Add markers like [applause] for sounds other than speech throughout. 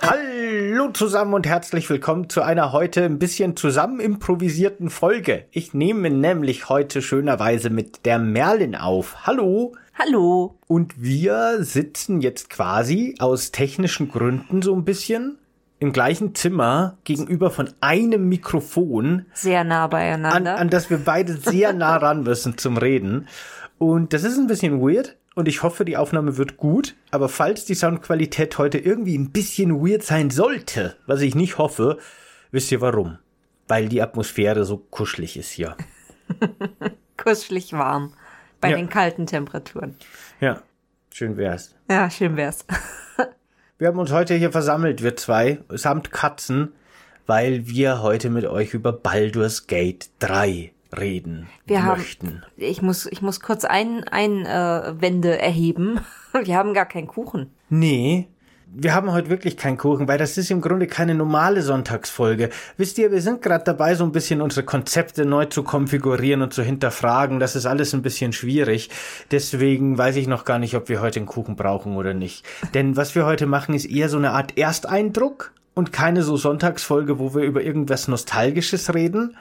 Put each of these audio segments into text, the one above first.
Hallo zusammen und herzlich willkommen zu einer heute ein bisschen zusammen improvisierten Folge. Ich nehme nämlich heute schönerweise mit der Merlin auf. Hallo. Hallo. Und wir sitzen jetzt quasi aus technischen Gründen so ein bisschen im gleichen Zimmer gegenüber von einem Mikrofon. Sehr nah beieinander. An, an das wir beide sehr nah [laughs] ran müssen zum Reden. Und das ist ein bisschen weird. Und ich hoffe, die Aufnahme wird gut. Aber falls die Soundqualität heute irgendwie ein bisschen weird sein sollte, was ich nicht hoffe, wisst ihr warum? Weil die Atmosphäre so kuschelig ist hier. [laughs] Kuschelig warm bei Ja. den kalten Temperaturen. Ja, schön wär's. Ja, schön wär's. [laughs] Wir haben uns heute hier versammelt, wir zwei, samt Katzen, weil wir heute mit euch über Baldur's Gate 3 reden Wir haben, möchten. ich muss, ich muss kurz ein, ein äh, Wände erheben. [laughs] Wir haben gar keinen Kuchen. Nee, wir haben heute wirklich keinen Kuchen, weil das ist im Grunde keine normale Sonntagsfolge. Wisst ihr, wir sind gerade dabei, so ein bisschen unsere Konzepte neu zu konfigurieren und zu hinterfragen. Das ist alles ein bisschen schwierig. Deswegen weiß ich noch gar nicht, ob wir heute einen Kuchen brauchen oder nicht. Denn was wir heute machen, ist eher so eine Art Ersteindruck und keine so Sonntagsfolge, wo wir über irgendwas Nostalgisches reden.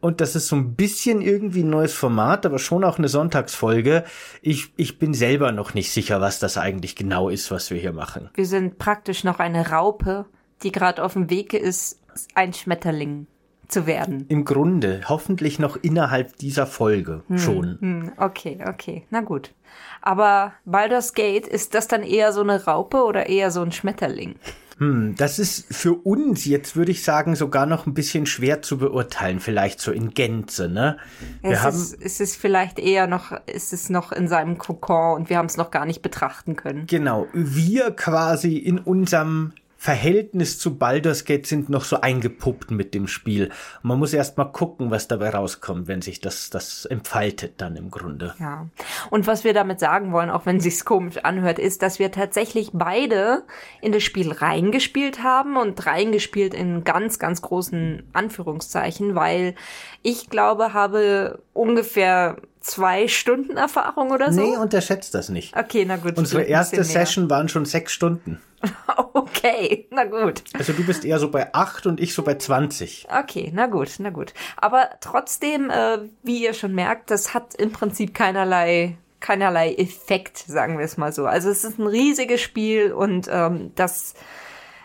Und das ist so ein bisschen irgendwie ein neues Format, aber schon auch eine Sonntagsfolge. Ich, ich bin selber noch nicht sicher, was das eigentlich genau ist, was wir hier machen. Wir sind praktisch noch eine Raupe, die gerade auf dem Wege ist, ein Schmetterling zu werden. Im Grunde, hoffentlich noch innerhalb dieser Folge schon. Hm, okay, okay, na gut. Aber Baldur's Gate, ist das dann eher so eine Raupe oder eher so ein Schmetterling? Hm, das ist für uns jetzt, würde ich sagen, sogar noch ein bisschen schwer zu beurteilen, vielleicht so in Gänze, ne? Wir Es haben, ist, es ist vielleicht eher noch, ist es noch in seinem Kokon und wir haben es noch gar nicht betrachten können. genau, wir quasi in unserem Verhältnis zu Baldur's Gate sind noch so eingepuppt mit dem Spiel. Man muss erst mal gucken, was dabei rauskommt, wenn sich das, das entfaltet dann im Grunde. Ja. Und was wir damit sagen wollen, auch wenn sich's komisch anhört, ist, dass wir tatsächlich beide in das Spiel reingespielt haben und reingespielt in ganz, ganz großen Anführungszeichen, weil ich glaube, habe ungefähr zwei Stunden Erfahrung oder so. Nee, unterschätzt das nicht. okay, na gut. Unsere erste. Session waren schon sechs Stunden. [laughs] Okay, na gut. Also du bist eher so bei acht und ich so bei 20. Okay, na gut, na gut. Aber trotzdem, äh, wie ihr schon merkt, das hat im Prinzip keinerlei keinerlei Effekt, sagen wir es mal so. Also es ist ein riesiges Spiel und ähm, das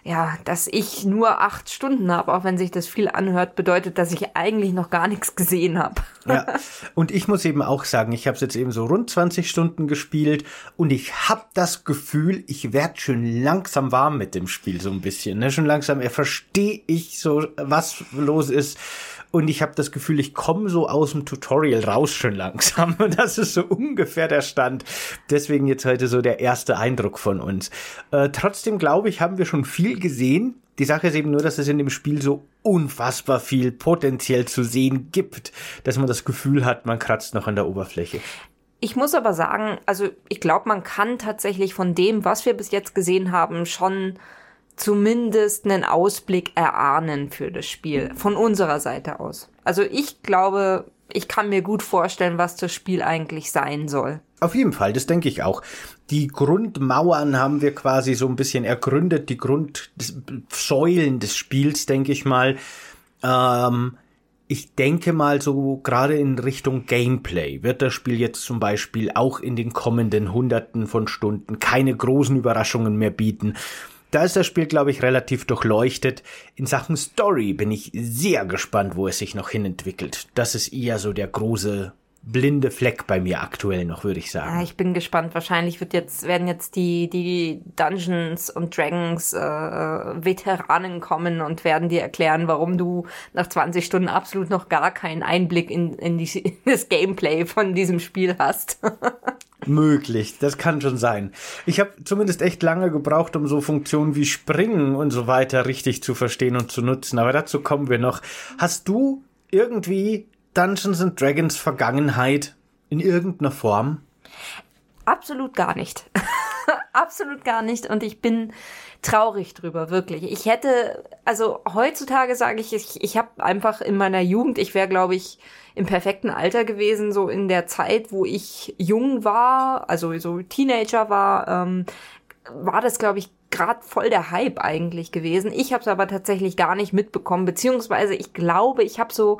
ja, dass ich nur acht Stunden habe, auch wenn sich das viel anhört, bedeutet, dass ich eigentlich noch gar nichts gesehen habe. Ja, [laughs] und ich muss eben auch sagen, ich habe es jetzt eben so rund 20 Stunden gespielt und ich habe das Gefühl, ich werd schon langsam warm mit dem Spiel so ein bisschen. Ne? Schon langsam äh, verstehe ich so, was los ist. Und ich habe das Gefühl, ich komme so aus dem Tutorial raus schon langsam. Und [laughs] das ist so ungefähr der Stand. Deswegen jetzt heute so der erste Eindruck von uns. Äh, trotzdem glaube ich, haben wir schon viel gesehen. Die Sache ist eben nur, dass es in dem Spiel so unfassbar viel potenziell zu sehen gibt, dass man das Gefühl hat, man kratzt noch an der Oberfläche. Ich muss aber sagen, also ich glaube, man kann tatsächlich von dem, was wir bis jetzt gesehen haben, schon zumindest einen Ausblick erahnen für das Spiel von unserer Seite aus. Also ich glaube, ich kann mir gut vorstellen, was das Spiel eigentlich sein soll. Auf jeden Fall, das denke ich auch. Die Grundmauern haben wir quasi so ein bisschen ergründet, die Grundsäulen des Spiels, denke ich mal. Ähm, ich denke mal so gerade in Richtung Gameplay wird das Spiel jetzt zum Beispiel auch in den kommenden Hunderten von Stunden keine großen Überraschungen mehr bieten. Da ist das Spiel, glaube ich, relativ durchleuchtet. In Sachen Story bin ich sehr gespannt, wo es sich noch hinentwickelt. Das ist eher so der große blinde Fleck bei mir aktuell noch, würde ich sagen. Ja, ich bin gespannt. Wahrscheinlich wird jetzt, werden jetzt die, die Dungeons und Dragons äh, Veteranen kommen und werden dir erklären, warum du nach 20 Stunden absolut noch gar keinen Einblick in, in, die, [laughs] in das Gameplay von diesem Spiel hast. [laughs] Möglich, das kann schon sein. Ich habe zumindest echt lange gebraucht, um so Funktionen wie Springen und so weiter richtig zu verstehen und zu nutzen, aber dazu kommen wir noch. Hast du irgendwie Dungeons and Dragons Vergangenheit in irgendeiner Form? Absolut gar nicht. [laughs] absolut gar nicht. Und ich bin traurig drüber, wirklich. Ich hätte, also heutzutage sage ich, ich, ich habe einfach in meiner Jugend, ich wäre, glaube ich, im perfekten Alter gewesen, so in der Zeit, wo ich jung war, also so Teenager war, ähm, war das, glaube ich, gerade voll der Hype eigentlich gewesen. Ich habe es aber tatsächlich gar nicht mitbekommen, beziehungsweise ich glaube, ich habe so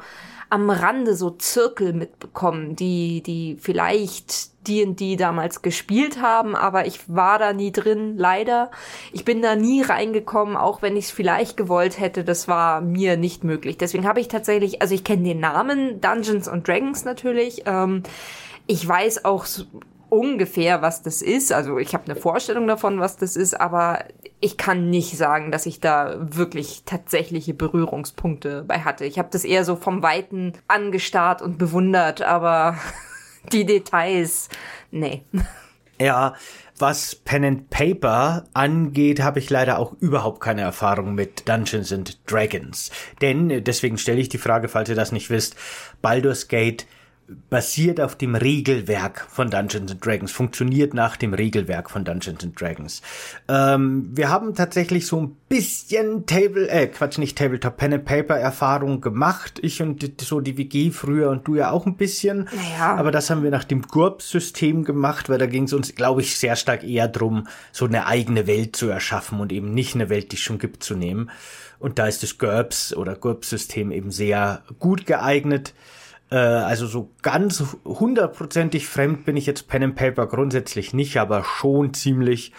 am Rande so Zirkel mitbekommen, die, die vielleicht D&D damals gespielt haben, aber ich war da nie drin, leider. Ich bin da nie reingekommen, auch wenn ich es vielleicht gewollt hätte, das war mir nicht möglich. Deswegen habe ich tatsächlich, also ich kenne den Namen Dungeons and Dragons natürlich. Ähm, ich weiß auch ungefähr, was das ist. Also ich habe eine Vorstellung davon, was das ist, aber ich kann nicht sagen, dass ich da wirklich tatsächliche Berührungspunkte bei hatte. Ich habe das eher so vom Weiten angestarrt und bewundert, aber [laughs] die Details, nee. Ja, was Pen and Paper angeht, habe ich leider auch überhaupt keine Erfahrung mit Dungeons and Dragons. Denn, deswegen stelle ich die Frage, falls ihr das nicht wisst, Baldur's Gate basiert auf dem Regelwerk von Dungeons and Dragons, funktioniert nach dem Regelwerk von Dungeons and Dragons. Ähm, wir haben tatsächlich so ein bisschen Table, äh, Quatsch, nicht Tabletop, Pen and Paper Erfahrung gemacht. Ich und so die WG früher und du ja auch ein bisschen. Naja. Aber das haben wir nach dem GURPS-System gemacht, weil da ging es uns, glaube ich, sehr stark eher drum, so eine eigene Welt zu erschaffen und eben nicht eine Welt, die es schon gibt, zu nehmen. Und da ist das GURPS oder GURPS-System eben sehr gut geeignet. Äh, also so ganz hundertprozentig fremd bin ich jetzt Pen and Paper grundsätzlich nicht, aber schon ziemlich.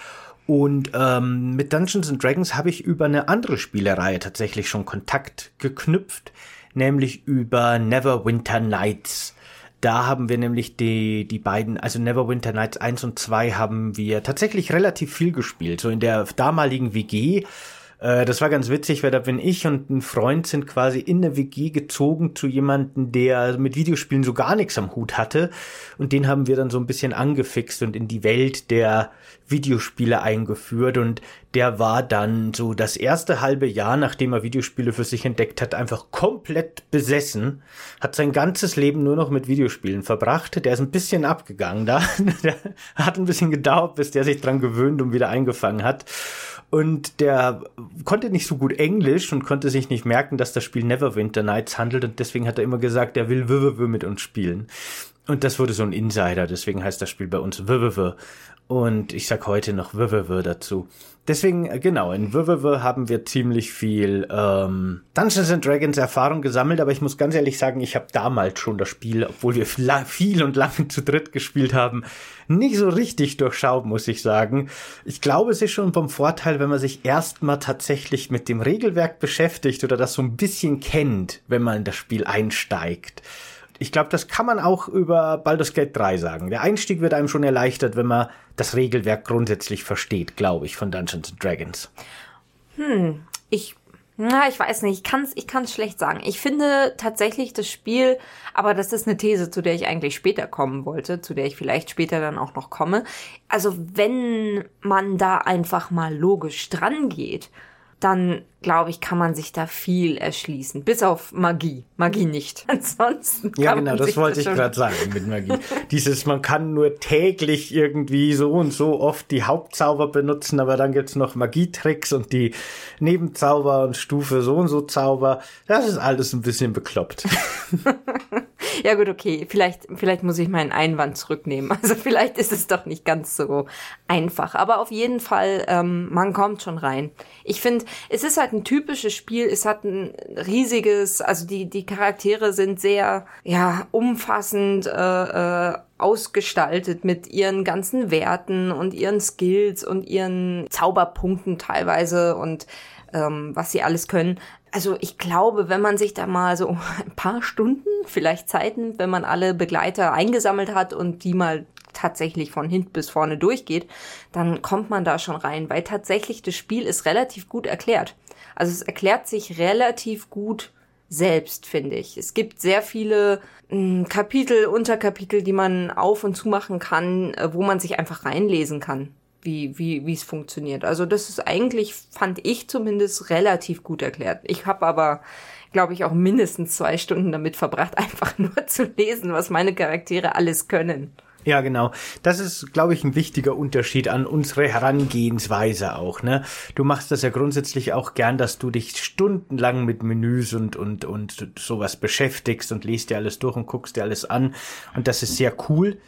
Und ähm, mit Dungeons and Dragons habe ich über eine andere Spielereihe tatsächlich schon Kontakt geknüpft, nämlich über Neverwinter Nights. Da haben wir nämlich die, die beiden, also Neverwinter Nights 1 und 2 haben wir tatsächlich relativ viel gespielt. So in der damaligen WG äh, das war ganz witzig, weil da bin ich und ein Freund sind quasi in der WG gezogen zu jemanden, der mit Videospielen so gar nichts am Hut hatte. Und den haben wir dann so ein bisschen angefixt und in die Welt der Videospiele eingeführt. Und der war dann so das erste halbe Jahr, nachdem er Videospiele für sich entdeckt hat, einfach komplett besessen. Hat sein ganzes Leben nur noch mit Videospielen verbracht. Der ist ein bisschen abgegangen da. [laughs] der hat ein bisschen gedauert, bis der sich dran gewöhnt und wieder eingefangen hat. Und der konnte nicht so gut Englisch und konnte sich nicht merken, dass das Spiel Neverwinter Nights handelt. Und deswegen hat er immer gesagt, er will WWW mit uns spielen. Und das wurde so ein Insider, deswegen heißt das Spiel bei uns WWW. Und ich sag heute noch WWW dazu. Deswegen, äh, genau, in WWW haben wir ziemlich viel ähm, Dungeons and Dragons Erfahrung gesammelt, aber ich muss ganz ehrlich sagen, ich habe damals schon das Spiel, obwohl wir viel und lange [laughs] zu dritt gespielt haben, nicht so richtig durchschaut, muss ich sagen. Ich glaube, es ist schon vom Vorteil, wenn man sich erstmal tatsächlich mit dem Regelwerk beschäftigt oder das so ein bisschen kennt, wenn man in das Spiel einsteigt. Ich glaube, das kann man auch über Baldur's Gate 3 sagen. Der Einstieg wird einem schon erleichtert, wenn man das Regelwerk grundsätzlich versteht, glaube ich, von Dungeons Dragons. Hm, ich na, ich weiß nicht, ich kann's, ich kann's schlecht sagen. Ich finde tatsächlich das Spiel, aber das ist eine These, zu der ich eigentlich später kommen wollte, zu der ich vielleicht später dann auch noch komme. Also wenn man da einfach mal logisch dran geht, dann glaube ich, kann man sich da viel erschließen. Bis auf Magie. Magie nicht. [laughs] Ansonsten. Ja, genau, das wollte das ich gerade sagen mit Magie. Dieses, man kann nur täglich irgendwie so und so oft die Hauptzauber benutzen, aber dann gibt's noch Magietricks und die Nebenzauber und Stufe so und so Zauber. Das ist alles ein bisschen bekloppt. [laughs] ja gut, okay. Vielleicht, vielleicht muss ich meinen Einwand zurücknehmen. [laughs] Also vielleicht ist es doch nicht ganz so einfach. Aber auf jeden Fall, ähm, man kommt schon rein. Ich finde, es ist halt ein typisches Spiel. Es hat ein riesiges, also die, die Charaktere sind sehr, ja, umfassend, äh, äh, ausgestaltet mit ihren ganzen Werten und ihren Skills und ihren Zauberpunkten teilweise und ähm, was sie alles können. Also ich glaube, wenn man sich da mal so [laughs] ein paar Stunden, vielleicht Zeiten, wenn man alle Begleiter eingesammelt hat und die mal tatsächlich von hinten bis vorne durchgeht, dann kommt man da schon rein, weil tatsächlich das Spiel ist relativ gut erklärt. Also es erklärt sich relativ gut selbst, finde ich. Es gibt sehr viele hm, Kapitel, Unterkapitel, die man auf und zu machen kann, äh, wo man sich einfach reinlesen kann, wie, wie, wie es funktioniert. Also das ist eigentlich, fand ich zumindest, relativ gut erklärt. Ich habe aber, glaube ich, auch mindestens zwei Stunden damit verbracht, [laughs] einfach nur zu lesen, was meine Charaktere alles können. Ja, genau. Das ist, glaube ich, ein wichtiger Unterschied an unsere Herangehensweise auch. Ne? Du machst das ja grundsätzlich auch gern, dass du dich stundenlang mit Menüs und und und sowas beschäftigst und liest dir alles durch und guckst dir alles an. Und das ist sehr cool.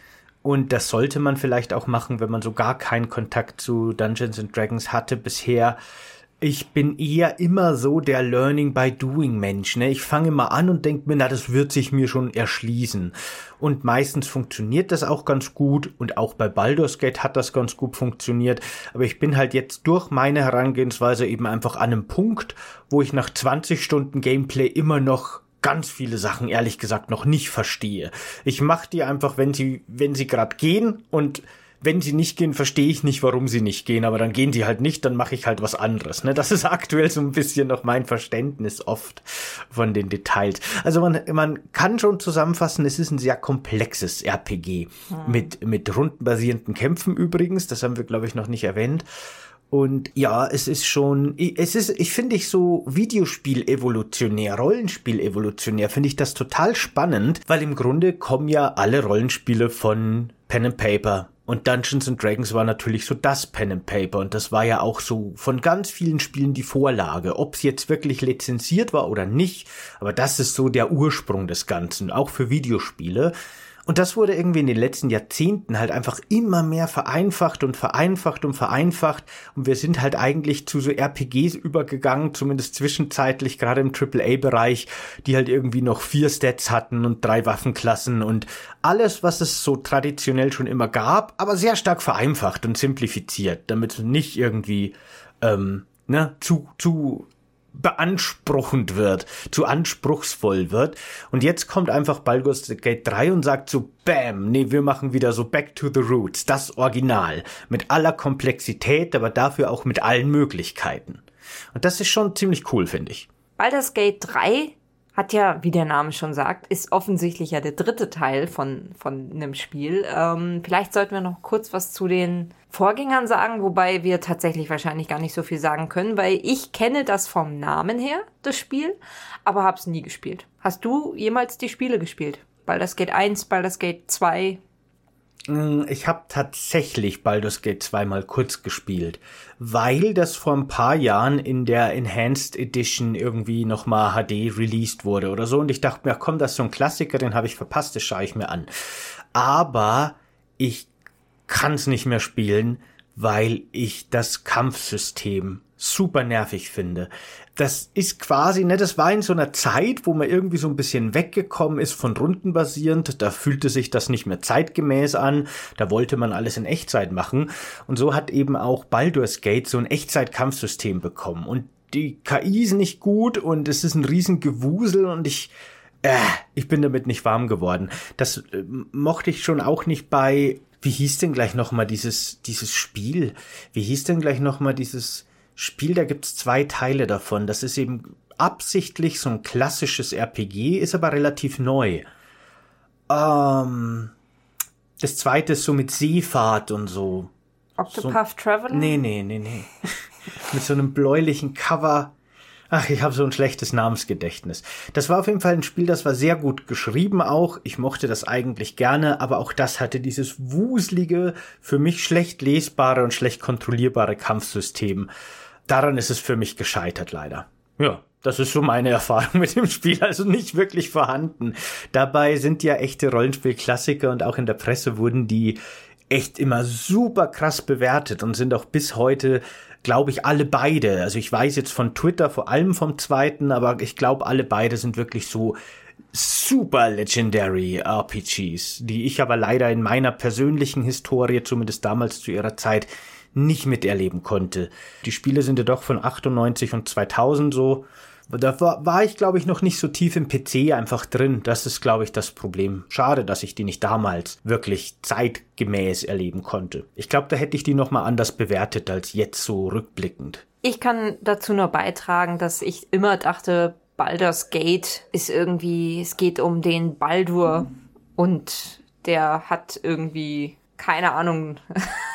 Und das sollte man vielleicht auch machen, wenn man so gar keinen Kontakt zu Dungeons and Dragons hatte bisher ich bin eher immer so der Learning by Doing Mensch. Ne? Ich fange mal an und denke mir, na, das wird sich mir schon erschließen. Und meistens funktioniert das auch ganz gut und auch bei Baldur's Gate hat das ganz gut funktioniert. Aber ich bin halt jetzt durch meine Herangehensweise eben einfach an einem Punkt, wo ich nach 20 Stunden Gameplay immer noch ganz viele Sachen ehrlich gesagt noch nicht verstehe. Ich mache die einfach, wenn sie, wenn sie gerade gehen und wenn sie nicht gehen, verstehe ich nicht, warum sie nicht gehen, aber dann gehen die halt nicht, dann mache ich halt was anderes. Ne? Das ist [laughs] aktuell so ein bisschen noch mein Verständnis oft von den Details. Also man, man kann schon zusammenfassen, es ist ein sehr komplexes RPG hm. mit, mit rundenbasierenden Kämpfen übrigens, das haben wir, glaube ich, noch nicht erwähnt. Und ja, es ist schon, es ist, ich finde ich so Videospiel evolutionär, Rollenspiel evolutionär, finde ich das total spannend, weil im Grunde kommen ja alle Rollenspiele von Pen and Paper und Dungeons and Dragons war natürlich so das Pen and Paper und das war ja auch so von ganz vielen Spielen die Vorlage. Ob es jetzt wirklich lizenziert war oder nicht, aber das ist so der Ursprung des Ganzen, auch für Videospiele. Und das wurde irgendwie in den letzten Jahrzehnten halt einfach immer mehr vereinfacht und vereinfacht und vereinfacht. Und wir sind halt eigentlich zu so RPGs übergegangen, zumindest zwischenzeitlich, gerade im AAA-Bereich, die halt irgendwie noch vier Stats hatten und drei Waffenklassen und alles, was es so traditionell schon immer gab, aber sehr stark vereinfacht und simplifiziert, damit nicht irgendwie ähm, ne, zu, zu beanspruchend wird, zu anspruchsvoll wird. Und jetzt kommt einfach Baldur's Gate 3 und sagt so, bam, nee, wir machen wieder so Back to the Roots, das Original. Mit aller Komplexität, aber dafür auch mit allen Möglichkeiten. Und das ist schon ziemlich cool, finde ich. Baldur's Gate 3 hat ja, wie der Name schon sagt, ist offensichtlich ja der dritte Teil von, von einem Spiel. Ähm, vielleicht sollten wir noch kurz was zu den Vorgängern sagen, wobei wir tatsächlich wahrscheinlich gar nicht so viel sagen können, weil ich kenne das vom Namen her, das Spiel, aber hab's nie gespielt. Hast du jemals die Spiele gespielt? Baldur's Gate 1, Baldur's Gate 2, Mm, ich habe tatsächlich Baldur's Gate 2 mal kurz gespielt, weil das vor ein paar Jahren in der Enhanced Edition irgendwie nochmal HD released wurde oder so. Und ich dachte mir, komm, das ist so ein Klassiker, den habe ich verpasst, das schaue ich mir an. Aber ich kann es nicht mehr spielen, weil ich das Kampfsystem super nervig finde. Das ist quasi, ne, das war in so einer Zeit, wo man irgendwie so ein bisschen weggekommen ist von rundenbasierend. Da fühlte sich das nicht mehr zeitgemäß an. Da wollte man alles in Echtzeit machen. Und so hat eben auch Baldur's Gate so ein Echtzeit-Kampfsystem bekommen. Und die KI ist nicht gut und es ist ein riesen Gewusel und ich, äh, ich bin damit nicht warm geworden. Das äh, mochte ich schon auch nicht bei, wie hieß denn gleich nochmal dieses, dieses Spiel? Wie hieß denn gleich nochmal dieses, Spiel, da gibt's zwei Teile davon. Das ist eben absichtlich so ein klassisches RPG, ist aber relativ neu. Ähm, das zweite ist so mit Seefahrt und so. Octopath so, Traveler? Nee, nee, nee, nee. [laughs] mit so einem bläulichen Cover. Ach, ich habe so ein schlechtes Namensgedächtnis. Das war auf jeden Fall ein Spiel, das war sehr gut geschrieben auch. Ich mochte das eigentlich gerne, aber auch das hatte dieses wuselige, für mich schlecht lesbare und schlecht kontrollierbare Kampfsystem daran ist es für mich gescheitert, leider. Ja, das ist so meine [laughs] Erfahrung mit dem Spiel, also nicht wirklich vorhanden. Dabei sind ja echte Rollenspielklassiker und auch in der Presse wurden die echt immer super krass bewertet und sind auch bis heute, glaube ich, alle beide. Also ich weiß jetzt von Twitter vor allem vom zweiten, aber ich glaube, alle beide sind wirklich so super legendary RPGs, die ich aber leider in meiner persönlichen Historie, zumindest damals zu ihrer Zeit, nicht miterleben konnte. Die Spiele sind ja doch von 98 und 2000 so. Da war, war ich, glaube ich, noch nicht so tief im PC einfach drin. Das ist, glaube ich, das Problem. Schade, dass ich die nicht damals wirklich zeitgemäß erleben konnte. Ich glaube, da hätte ich die noch mal anders bewertet als jetzt so rückblickend. Ich kann dazu nur beitragen, dass ich immer dachte, Baldur's Gate ist irgendwie, es geht um den Baldur und der hat irgendwie keine Ahnung.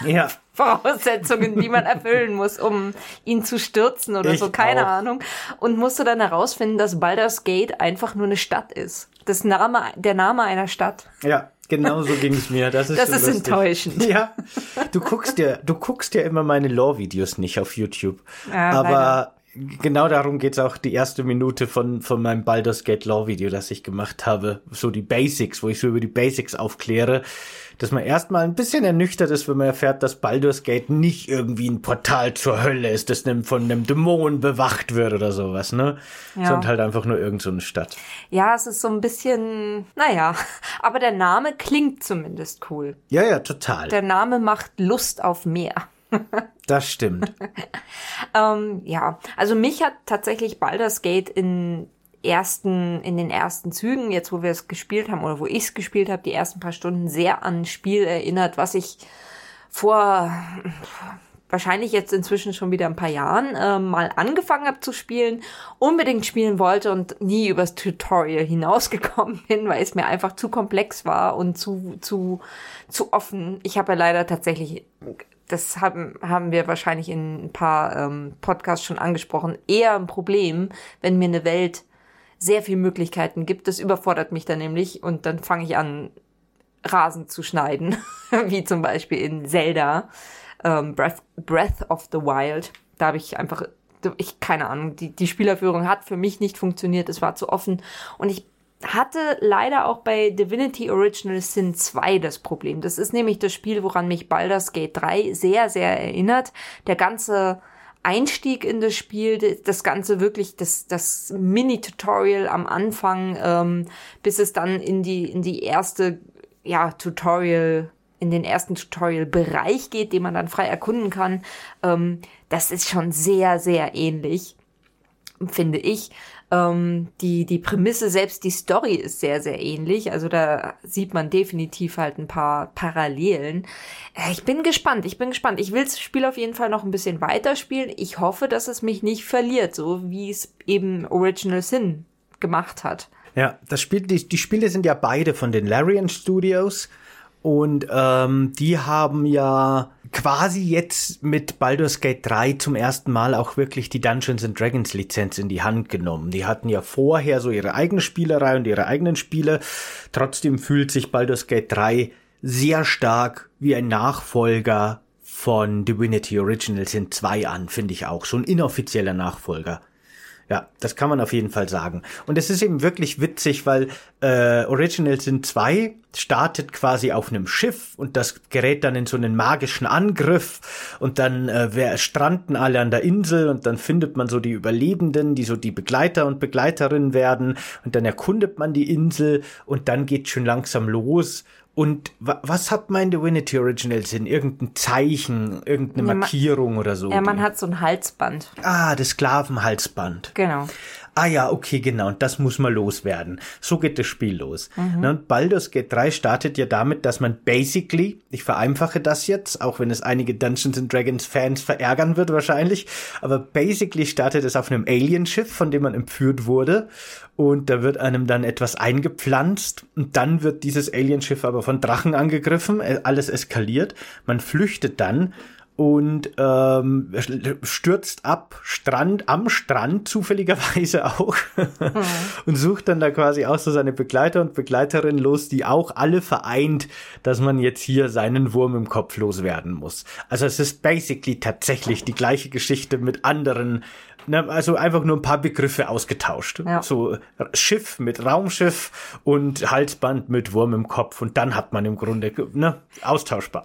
Ja. [laughs] Voraussetzungen, die man [laughs] erfüllen muss, um ihn zu stürzen oder ich so, keine auch. Ahnung. Und musste dann herausfinden, dass Baldur's Gate einfach nur eine Stadt ist. Das Name, der Name einer Stadt. Ja, Genau so ging es mir. Das ist, das so ist lustig. enttäuschend. Ja, du guckst dir, du guckst dir immer meine Lore-Videos nicht auf YouTube. Ja, aber leider. genau darum geht's auch die erste Minute von, von meinem Baldur's Gate Lore-Video, das ich gemacht habe. So die Basics, wo ich so über die Basics aufkläre. Dass man erstmal ein bisschen ernüchtert ist, wenn man erfährt, dass Baldur's Gate nicht irgendwie ein Portal zur Hölle ist, das von einem Dämon bewacht wird oder sowas, ne? Ja. Sondern halt einfach nur irgend so eine Stadt. Ja, es ist so ein bisschen, naja, [laughs] aber der Name klingt zumindest cool. Ja, ja, total. Der Name macht Lust auf mehr. [laughs] Das stimmt. Ähm, ja, also mich hat tatsächlich Baldur's Gate in ersten, in den ersten Zügen, jetzt wo wir es gespielt haben oder wo ich es gespielt habe, die ersten paar Stunden sehr an ein Spiel erinnert, was ich vor wahrscheinlich jetzt inzwischen schon wieder ein paar Jahren äh, mal angefangen habe zu spielen, unbedingt spielen wollte und nie übers Tutorial hinausgekommen [laughs] bin, weil es mir einfach zu komplex war und zu zu zu offen. Ich habe ja leider tatsächlich das haben, haben wir wahrscheinlich in ein paar ähm, Podcasts schon angesprochen, eher ein Problem, wenn mir eine Welt sehr viele Möglichkeiten gibt. Das überfordert mich dann nämlich und dann fange ich an, Rasen zu schneiden, [laughs] wie zum Beispiel in Zelda, ähm, Breath, Breath of the Wild. Da habe ich einfach, ich keine Ahnung, die, die Spielerführung hat für mich nicht funktioniert, es war zu offen und ich hatte leider auch bei Divinity Original Sin 2 das Problem. Das ist nämlich das Spiel, woran mich Baldur's Gate 3 sehr, sehr erinnert. Der ganze Einstieg in das Spiel, das Ganze wirklich, das, das Mini-Tutorial am Anfang, ähm, bis es dann in die, in die erste, ja, Tutorial, in den ersten Tutorial-Bereich geht, den man dann frei erkunden kann. Ähm, das ist schon sehr, sehr ähnlich, finde ich. Ähm, die, die Prämisse, selbst die Story ist sehr, sehr ähnlich. Also da sieht man definitiv halt ein paar Parallelen. Äh, Ich bin gespannt, ich bin gespannt. Ich will das Spiel auf jeden Fall noch ein bisschen weiterspielen. Ich hoffe, dass es mich nicht verliert, so wie es eben Original Sin gemacht hat. Ja, das Spiel, die, die Spiele sind ja beide von den Larian Studios und ähm, die haben ja quasi jetzt mit Baldur's Gate 3 zum ersten Mal auch wirklich die Dungeons and Dragons Lizenz in die Hand genommen. Die hatten ja vorher so ihre eigene Spielerei und ihre eigenen Spiele. Trotzdem fühlt sich Baldur's Gate 3 sehr stark wie ein Nachfolger von Divinity Original Sin 2 an, finde ich auch. So ein inoffizieller Nachfolger. Ja, das kann man auf jeden Fall sagen. Und es ist eben wirklich witzig, weil äh, Original Sin 2 startet quasi auf einem Schiff und das gerät dann in so einen magischen Angriff und dann äh, wer, stranden alle an der Insel und dann findet man so die Überlebenden, die so die Begleiter und Begleiterinnen werden und dann erkundet man die Insel und dann geht schon langsam los. Und wa was hat mein Divinity Original Sin? Irgendein Zeichen, irgendeine man- Markierung oder so? Ja, man hat so ein Halsband. ah, das Sklavenhalsband. Genau. Ah ja, okay, genau. Und das muss mal loswerden. So geht das Spiel los. Na, Und Baldur's Gate 3 startet ja damit, dass man basically, ich vereinfache das jetzt, auch wenn es einige Dungeons and Dragons Fans verärgern wird wahrscheinlich, aber basically startet es auf einem Alienschiff, von dem man entführt wurde. Und da wird einem dann etwas eingepflanzt und dann wird dieses Alienschiff aber von Drachen angegriffen, äh, alles eskaliert. Man flüchtet dann und ähm, stürzt ab Strand am Strand zufälligerweise [laughs] auch und sucht dann da quasi auch so seine Begleiter und Begleiterinnen los, die auch alle vereint, dass man jetzt hier seinen Wurm im Kopf loswerden muss. Also es ist basically tatsächlich die gleiche Geschichte mit anderen Ne, also einfach nur ein paar Begriffe ausgetauscht. Ja. So Schiff mit Raumschiff und Halsband mit Wurm im Kopf und dann hat man im Grunde ne, austauschbar.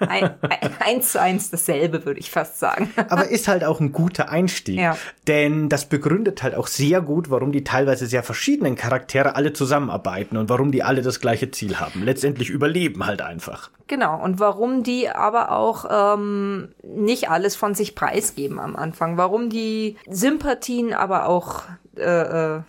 Ein, ein, eins zu eins dasselbe, würde ich fast sagen. Aber ist halt auch ein guter Einstieg. Ja. Denn das begründet halt auch sehr gut, warum die teilweise sehr verschiedenen Charaktere alle zusammenarbeiten und warum die alle das gleiche Ziel haben. Letztendlich überleben halt einfach. Genau. Und warum die aber auch ähm, nicht alles von sich preisgeben am Anfang. Warum die Sympathien, aber auch äh, äh,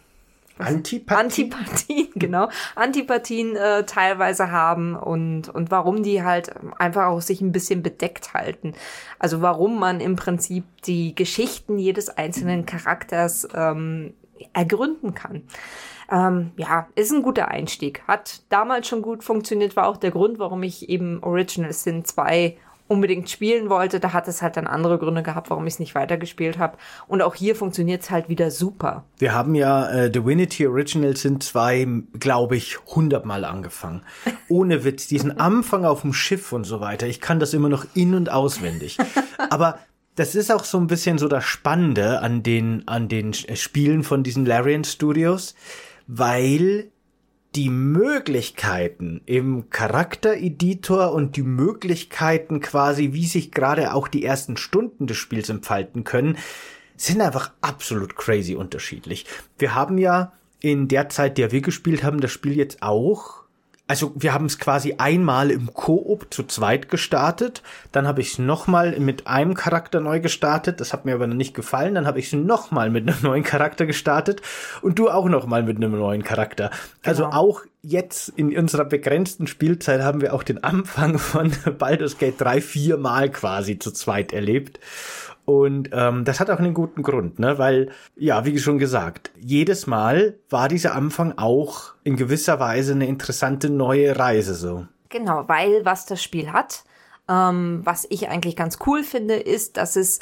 Antipathie. Antipathien, [laughs] genau, Antipathien äh, teilweise haben und, und warum die halt einfach auch sich ein bisschen bedeckt halten. Also warum man im Prinzip die Geschichten jedes einzelnen Charakters ähm, ergründen kann. Ähm, ja, ist ein guter Einstieg. Hat damals schon gut funktioniert, war auch der Grund, warum ich eben Original Sin 2 unbedingt spielen wollte. Da hat es halt dann andere Gründe gehabt, warum ich es nicht weitergespielt habe. Und auch hier funktioniert es halt wieder super. Wir haben ja äh, Divinity Originals sind zwei, glaube ich, hundertmal angefangen. [laughs] Ohne Witz, diesen Anfang auf dem Schiff und so weiter. Ich kann das immer noch in- und auswendig. [laughs] Aber das ist auch so ein bisschen so das Spannende an den, an den Spielen von diesen Larian Studios, weil die Möglichkeiten im Charaktereditor und die Möglichkeiten quasi, wie sich gerade auch die ersten Stunden des Spiels entfalten können, sind einfach absolut crazy unterschiedlich. Wir haben ja in der Zeit, der wir gespielt haben, das Spiel jetzt auch also wir haben es quasi einmal im Koop zu zweit gestartet, dann habe ich es nochmal mit einem Charakter neu gestartet, das hat mir aber noch nicht gefallen, dann habe ich es nochmal mit einem [laughs] neuen Charakter gestartet und du auch nochmal mit einem neuen Charakter. Also genau. auch jetzt in unserer begrenzten Spielzeit haben wir auch den Anfang [laughs] von Baldur's Gate 3 viermal quasi zu zweit erlebt. Und ähm, das hat auch einen guten Grund, ne? Weil, ja, wie schon gesagt, jedes Mal war dieser Anfang auch in gewisser Weise eine interessante neue Reise so. Genau, weil was das Spiel hat, ähm, was ich eigentlich ganz cool finde, ist, dass es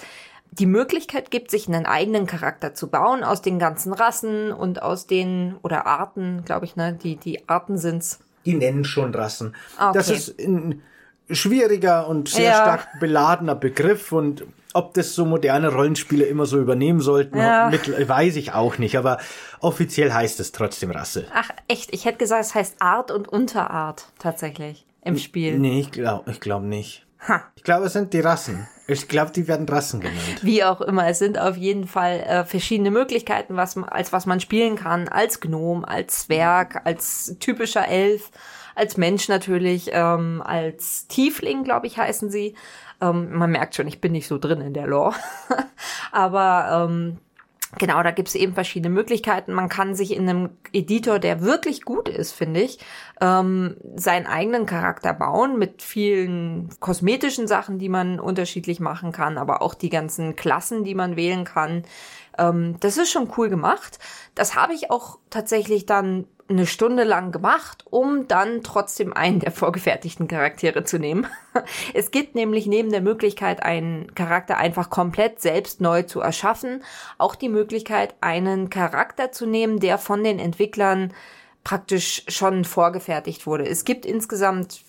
die Möglichkeit gibt, sich einen eigenen Charakter zu bauen aus den ganzen Rassen und aus den oder Arten, glaube ich, ne? Die die Arten sind's. Die nennen schon Rassen. Okay. Das ist ein schwieriger und sehr ja. stark beladener Begriff und ob das so moderne Rollenspiele immer so übernehmen sollten, ja. mit, weiß ich auch nicht, aber offiziell heißt es trotzdem Rasse. Ach, echt? Ich hätte gesagt, es heißt Art und Unterart tatsächlich im Spiel. Nee, ich glaube ich glaub nicht. Ha. Ich glaube, es sind die Rassen. Ich glaube, die werden Rassen genannt. Wie auch immer, es sind auf jeden Fall äh, verschiedene Möglichkeiten, was, als was man spielen kann. Als Gnom, als Zwerg, als typischer Elf, als Mensch natürlich, ähm, als Tiefling, glaube ich, heißen sie. Ähm, man merkt schon, ich bin nicht so drin in der Lore. [laughs] Aber ähm, Genau, da gibt es eben verschiedene Möglichkeiten. Man kann sich in einem Editor, der wirklich gut ist, finde ich, ähm, seinen eigenen Charakter bauen mit vielen kosmetischen Sachen, die man unterschiedlich machen kann, aber auch die ganzen Klassen, die man wählen kann. Ähm, das ist schon cool gemacht. Das habe ich auch tatsächlich dann eine Stunde lang gemacht, um dann trotzdem einen der vorgefertigten Charaktere zu nehmen. [laughs] Es gibt nämlich neben der Möglichkeit, einen Charakter einfach komplett selbst neu zu erschaffen, auch die Möglichkeit, einen Charakter zu nehmen, der von den Entwicklern praktisch schon vorgefertigt wurde. Es gibt insgesamt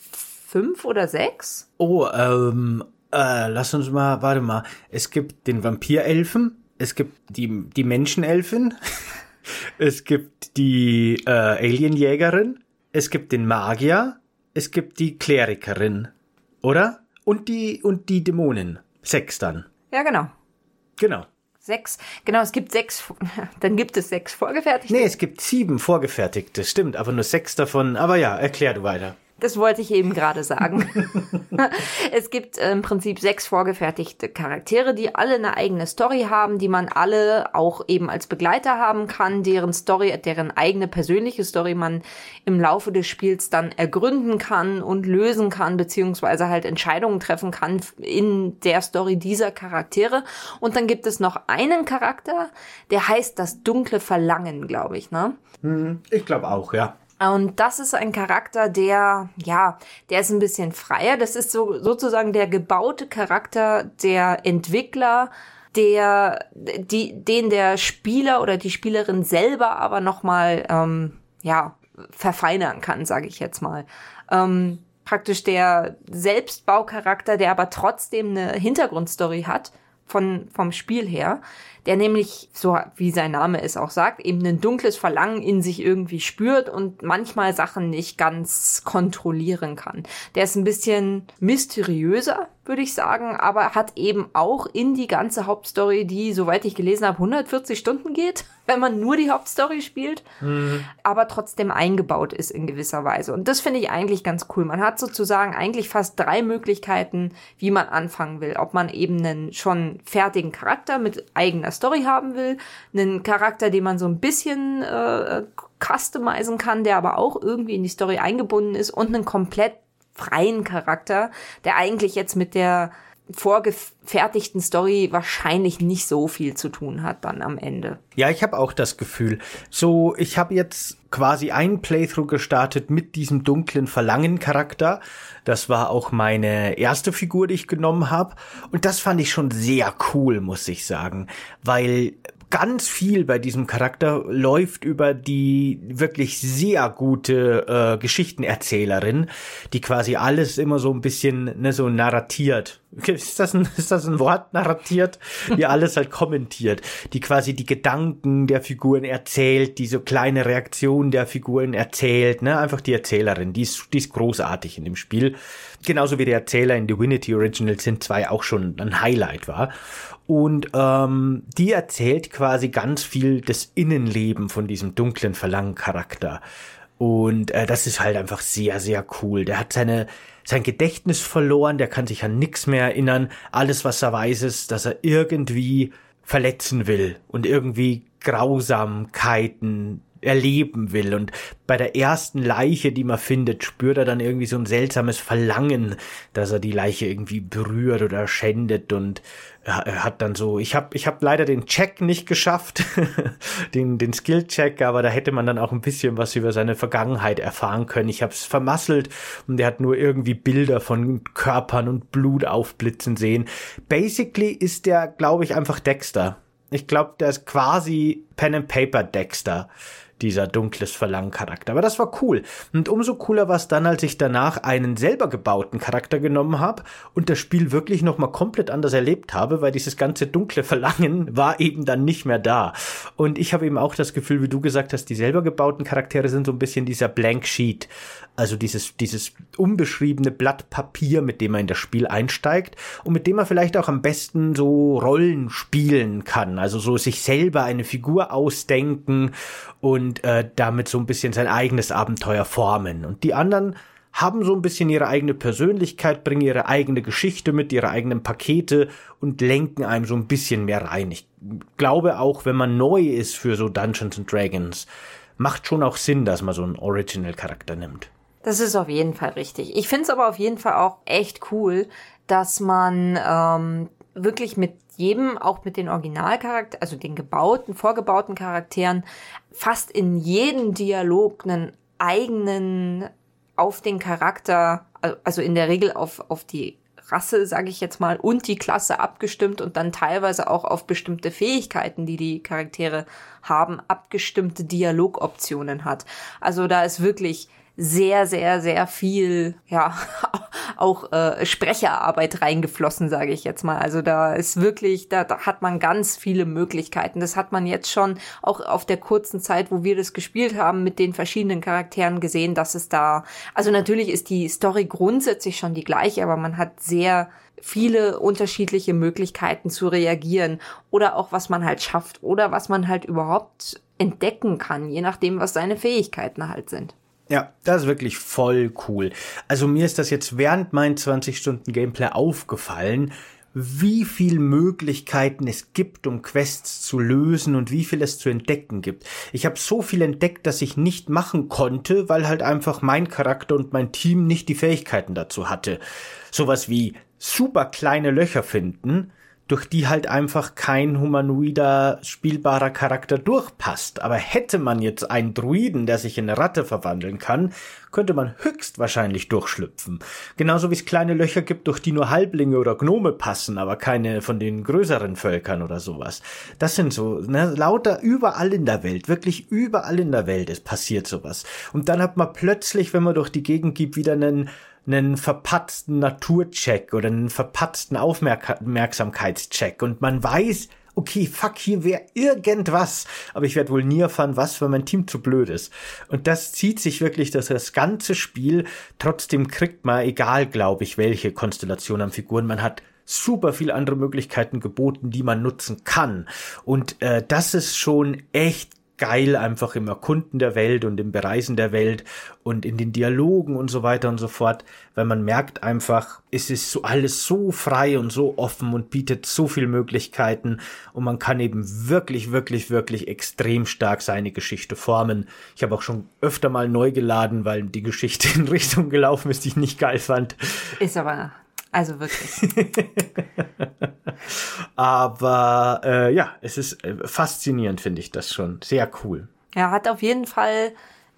fünf oder sechs. Oh, ähm, äh, lass uns mal, warte mal. Es gibt den Vampirelfen, es gibt die, die Menschenelfin. [laughs] Es gibt die äh, Alienjägerin, es gibt den Magier, es gibt die Klerikerin, oder? Und die und die Dämonen. Sechs dann. Ja, genau. Genau. Sechs. Genau, es gibt sechs. [laughs] Dann gibt es sechs vorgefertigte. Nee, es gibt sieben vorgefertigte, stimmt, aber nur sechs davon. Aber ja, erklär du weiter. Das wollte ich eben gerade sagen. [laughs] es gibt im Prinzip sechs vorgefertigte Charaktere, die alle eine eigene Story haben, die man alle auch eben als Begleiter haben kann, deren Story, deren eigene persönliche Story man im Laufe des Spiels dann ergründen kann und lösen kann, beziehungsweise halt Entscheidungen treffen kann in der Story dieser Charaktere. Und dann gibt es noch einen Charakter, der heißt das dunkle Verlangen, glaube ich, ne? Hm, ich glaube auch, ja. Und das ist ein Charakter, der, ja, der ist ein bisschen freier. Das ist so, sozusagen der gebaute Charakter der Entwickler, der, die, den der Spieler oder die Spielerin selber aber nochmal, ähm, ja, verfeinern kann, sage ich jetzt mal. Ähm, praktisch der Selbstbaucharakter, der aber trotzdem eine Hintergrundstory hat von, vom Spiel her, der nämlich, so wie sein Name es auch sagt, eben ein dunkles Verlangen in sich irgendwie spürt und manchmal Sachen nicht ganz kontrollieren kann. Der ist ein bisschen mysteriöser, würde ich sagen, aber hat eben auch in die ganze Hauptstory, die, soweit ich gelesen habe, 140 Stunden geht, [laughs] wenn man nur die Hauptstory spielt, mhm. aber trotzdem eingebaut ist in gewisser Weise. Und das finde ich eigentlich ganz cool. Man hat sozusagen eigentlich fast drei Möglichkeiten, wie man anfangen will. Ob man eben einen schon fertigen Charakter mit eigener Story haben will, einen Charakter, den man so ein bisschen äh, customizen kann, der aber auch irgendwie in die Story eingebunden ist. Und einen komplett freien Charakter, der eigentlich jetzt mit der vorgefertigten Story wahrscheinlich nicht so viel zu tun hat dann am Ende. Ja, ich habe auch das Gefühl. So, ich habe jetzt quasi einen Playthrough gestartet mit diesem dunklen Verlangen-Charakter. Das war auch meine erste Figur, die ich genommen habe. Und das fand ich schon sehr cool, muss ich sagen. Weil ganz viel bei diesem Charakter läuft über die wirklich sehr gute äh, Geschichtenerzählerin, die quasi alles immer so ein bisschen ne, so narratiert. Ist das ein, [laughs] ist das ein Wort, narratiert? Die alles halt kommentiert, die quasi die Gedanken der Figuren erzählt, die so kleine Reaktionen der Figuren erzählt, ne? Einfach die Erzählerin, die ist, die ist großartig in dem Spiel. Genauso wie der Erzähler in Divinity Original Sin 2 auch schon ein Highlight war. Und ähm, die erzählt quasi ganz viel des Innenleben von diesem dunklen Verlangen-Charakter. Und äh, das ist halt einfach sehr, sehr cool. Der hat seine, sein Gedächtnis verloren, der kann sich an nichts mehr erinnern. Alles, was er weiß, ist, dass er irgendwie verletzen will und irgendwie Grausamkeiten erleben will. Und bei der ersten Leiche, die man findet, spürt er dann irgendwie so ein seltsames Verlangen, dass er die Leiche irgendwie berührt oder schändet und er hat dann so, ich habe ich hab leider den Check nicht geschafft, [laughs] den, den Skill-Check, aber da hätte man dann auch ein bisschen was über seine Vergangenheit erfahren können. Ich habe es vermasselt und er hat nur irgendwie Bilder von Körpern und Blut aufblitzen sehen. Basically ist der, glaube ich, einfach Dexter. Ich glaube, der ist quasi Pen and Paper Dexter dieser dunkles Verlangen-Charakter. Aber das war cool. Und umso cooler war es dann, als ich danach einen selber gebauten Charakter genommen habe und das Spiel wirklich nochmal komplett anders erlebt habe, weil dieses ganze dunkle Verlangen war eben dann nicht mehr da. Und ich habe eben auch das Gefühl, wie du gesagt hast, die selber gebauten Charaktere sind so ein bisschen dieser Blank Sheet. Also dieses, dieses unbeschriebene Blatt Papier, mit dem man in das Spiel einsteigt und mit dem man vielleicht auch am besten so Rollen spielen kann. Also so sich selber eine Figur ausdenken und äh, damit so ein bisschen sein eigenes Abenteuer formen. Und die anderen haben so ein bisschen ihre eigene Persönlichkeit, bringen ihre eigene Geschichte mit, ihre eigenen Pakete und lenken einem so ein bisschen mehr rein. Ich glaube auch, wenn man neu ist für so Dungeons and Dragons, macht schon auch Sinn, dass man so einen Original-Charakter nimmt. Das ist auf jeden Fall richtig. Ich finde es aber auf jeden Fall auch echt cool, dass man ähm, wirklich mit jedem, auch mit den Originalcharakteren, also den gebauten, vorgebauten Charakteren, fast in jedem Dialog einen eigenen auf den Charakter, also in der Regel auf, auf die Rasse, sage ich jetzt mal, und die Klasse abgestimmt und dann teilweise auch auf bestimmte Fähigkeiten, die die Charaktere haben, abgestimmte Dialogoptionen hat. Also da ist wirklich sehr, sehr, sehr viel, ja, [laughs] auch äh, Sprecherarbeit reingeflossen, sage ich jetzt mal. Also da ist wirklich, da, da hat man ganz viele Möglichkeiten. Das hat man jetzt schon auch auf der kurzen Zeit, wo wir das gespielt haben, mit den verschiedenen Charakteren gesehen, dass es da, also natürlich ist die Story grundsätzlich schon die gleiche, aber man hat sehr viele unterschiedliche Möglichkeiten zu reagieren oder auch was man halt schafft oder was man halt überhaupt entdecken kann, je nachdem, was seine Fähigkeiten halt sind. Ja, das ist wirklich voll cool. Also mir ist das jetzt während meinen 20 Stunden Gameplay aufgefallen, wie viel Möglichkeiten es gibt, um Quests zu lösen und wie viel es zu entdecken gibt. Ich habe so viel entdeckt, dass ich nicht machen konnte, weil halt einfach mein Charakter und mein Team nicht die Fähigkeiten dazu hatte. Sowas wie super kleine Löcher finden, durch die halt einfach kein humanoider spielbarer Charakter durchpasst. Aber hätte man jetzt einen Druiden, der sich in eine Ratte verwandeln kann, könnte man höchstwahrscheinlich durchschlüpfen. Genauso wie es kleine Löcher gibt, durch die nur Halblinge oder Gnome passen, aber keine von den größeren Völkern oder sowas. Das sind so, ne, lauter überall in der Welt, wirklich überall in der Welt ist passiert sowas. Und dann hat man plötzlich, wenn man durch die Gegend gibt, wieder einen einen verpatzten Naturcheck oder einen verpatzten Aufmerksamkeitscheck und man weiß, okay, fuck, hier wäre irgendwas, aber ich werde wohl nie erfahren, was, weil mein Team zu blöd ist. Und das zieht sich wirklich, dass das ganze Spiel, trotzdem kriegt man, egal, glaube ich, welche Konstellation an Figuren man hat, super viel andere Möglichkeiten geboten, die man nutzen kann. Und äh, das ist schon echt geil einfach im Erkunden der Welt und im Bereisen der Welt und in den Dialogen und so weiter und so fort, weil man merkt einfach, es ist so alles so frei und so offen und bietet so viel Möglichkeiten und man kann eben wirklich, wirklich, wirklich extrem stark seine Geschichte formen. Ich habe auch schon öfter mal neu geladen, weil die Geschichte [laughs] in Richtung gelaufen ist, die ich nicht geil fand. Ist aber Also wirklich. [laughs] Aber äh, ja, es ist äh, faszinierend, finde ich das schon. Sehr cool. Er hat auf jeden Fall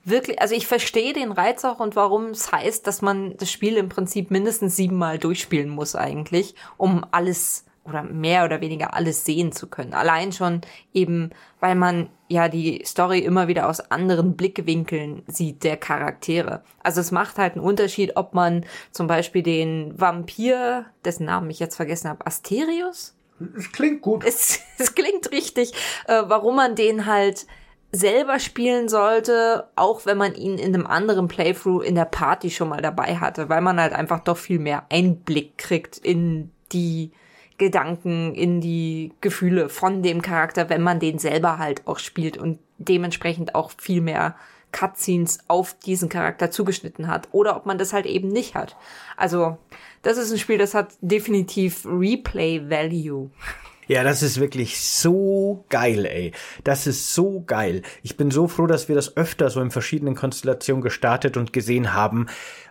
wirklich, also ich verstehe den Reiz auch und warum es heißt, dass man das Spiel im Prinzip mindestens siebenmal durchspielen muss eigentlich, um alles oder mehr oder weniger alles sehen zu können. Allein schon eben, weil man ja die Story immer wieder aus anderen Blickwinkeln sieht der Charaktere. Also es macht halt einen Unterschied, ob man zum Beispiel den Vampir, dessen Namen ich jetzt vergessen habe, Asterius? Es klingt gut. Es, [laughs] es klingt richtig, äh, warum man den halt selber spielen sollte, auch wenn man ihn in einem anderen Playthrough in der Party schon mal dabei hatte, weil man halt einfach doch viel mehr Einblick kriegt in die Gedanken, in die Gefühle von dem Charakter, wenn man den selber halt auch spielt und dementsprechend auch viel mehr Cutscenes auf diesen Charakter zugeschnitten hat oder ob man das halt eben nicht hat. Also, das ist ein Spiel, das hat definitiv Replay Value. Ja, das ist wirklich so geil, ey. Das ist so geil. Ich bin so froh, dass wir das öfter so in verschiedenen Konstellationen gestartet und gesehen haben,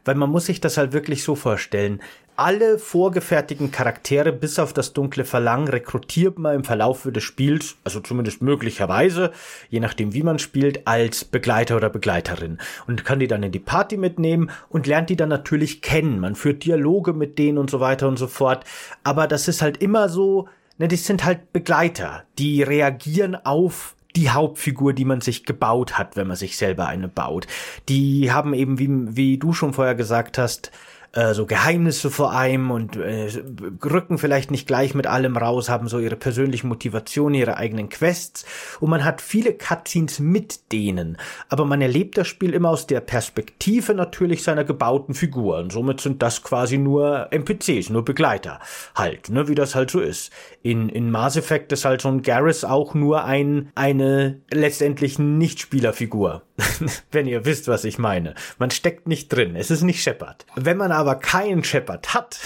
weil man muss sich das halt wirklich so vorstellen. Alle vorgefertigten Charaktere bis auf das dunkle Verlangen rekrutiert man im Verlauf des Spiels, also zumindest möglicherweise, je nachdem wie man spielt, als Begleiter oder Begleiterin und kann die dann in die Party mitnehmen und lernt die dann natürlich kennen. Man führt Dialoge mit denen und so weiter und so fort. Aber das ist halt immer so, Ne, das sind halt Begleiter, die reagieren auf die Hauptfigur, die man sich gebaut hat, wenn man sich selber eine baut. Die haben eben, wie, wie du schon vorher gesagt hast, äh, so Geheimnisse vor einem und äh, rücken vielleicht nicht gleich mit allem raus, haben so ihre persönlichen Motivationen, ihre eigenen Quests und man hat viele Cutscenes mit denen, aber man erlebt das Spiel immer aus der Perspektive natürlich seiner gebauten Figuren. Somit sind das quasi nur NPCs, nur Begleiter halt, ne, wie das halt so ist. In, in Mass Effect ist halt so ein Garrus auch nur ein, eine letztendlich Nicht-Spielerfigur. [laughs] Wenn ihr wisst, was ich meine. Man steckt nicht drin. Es ist nicht Shepard. Wenn man aber keinen Shepard hat,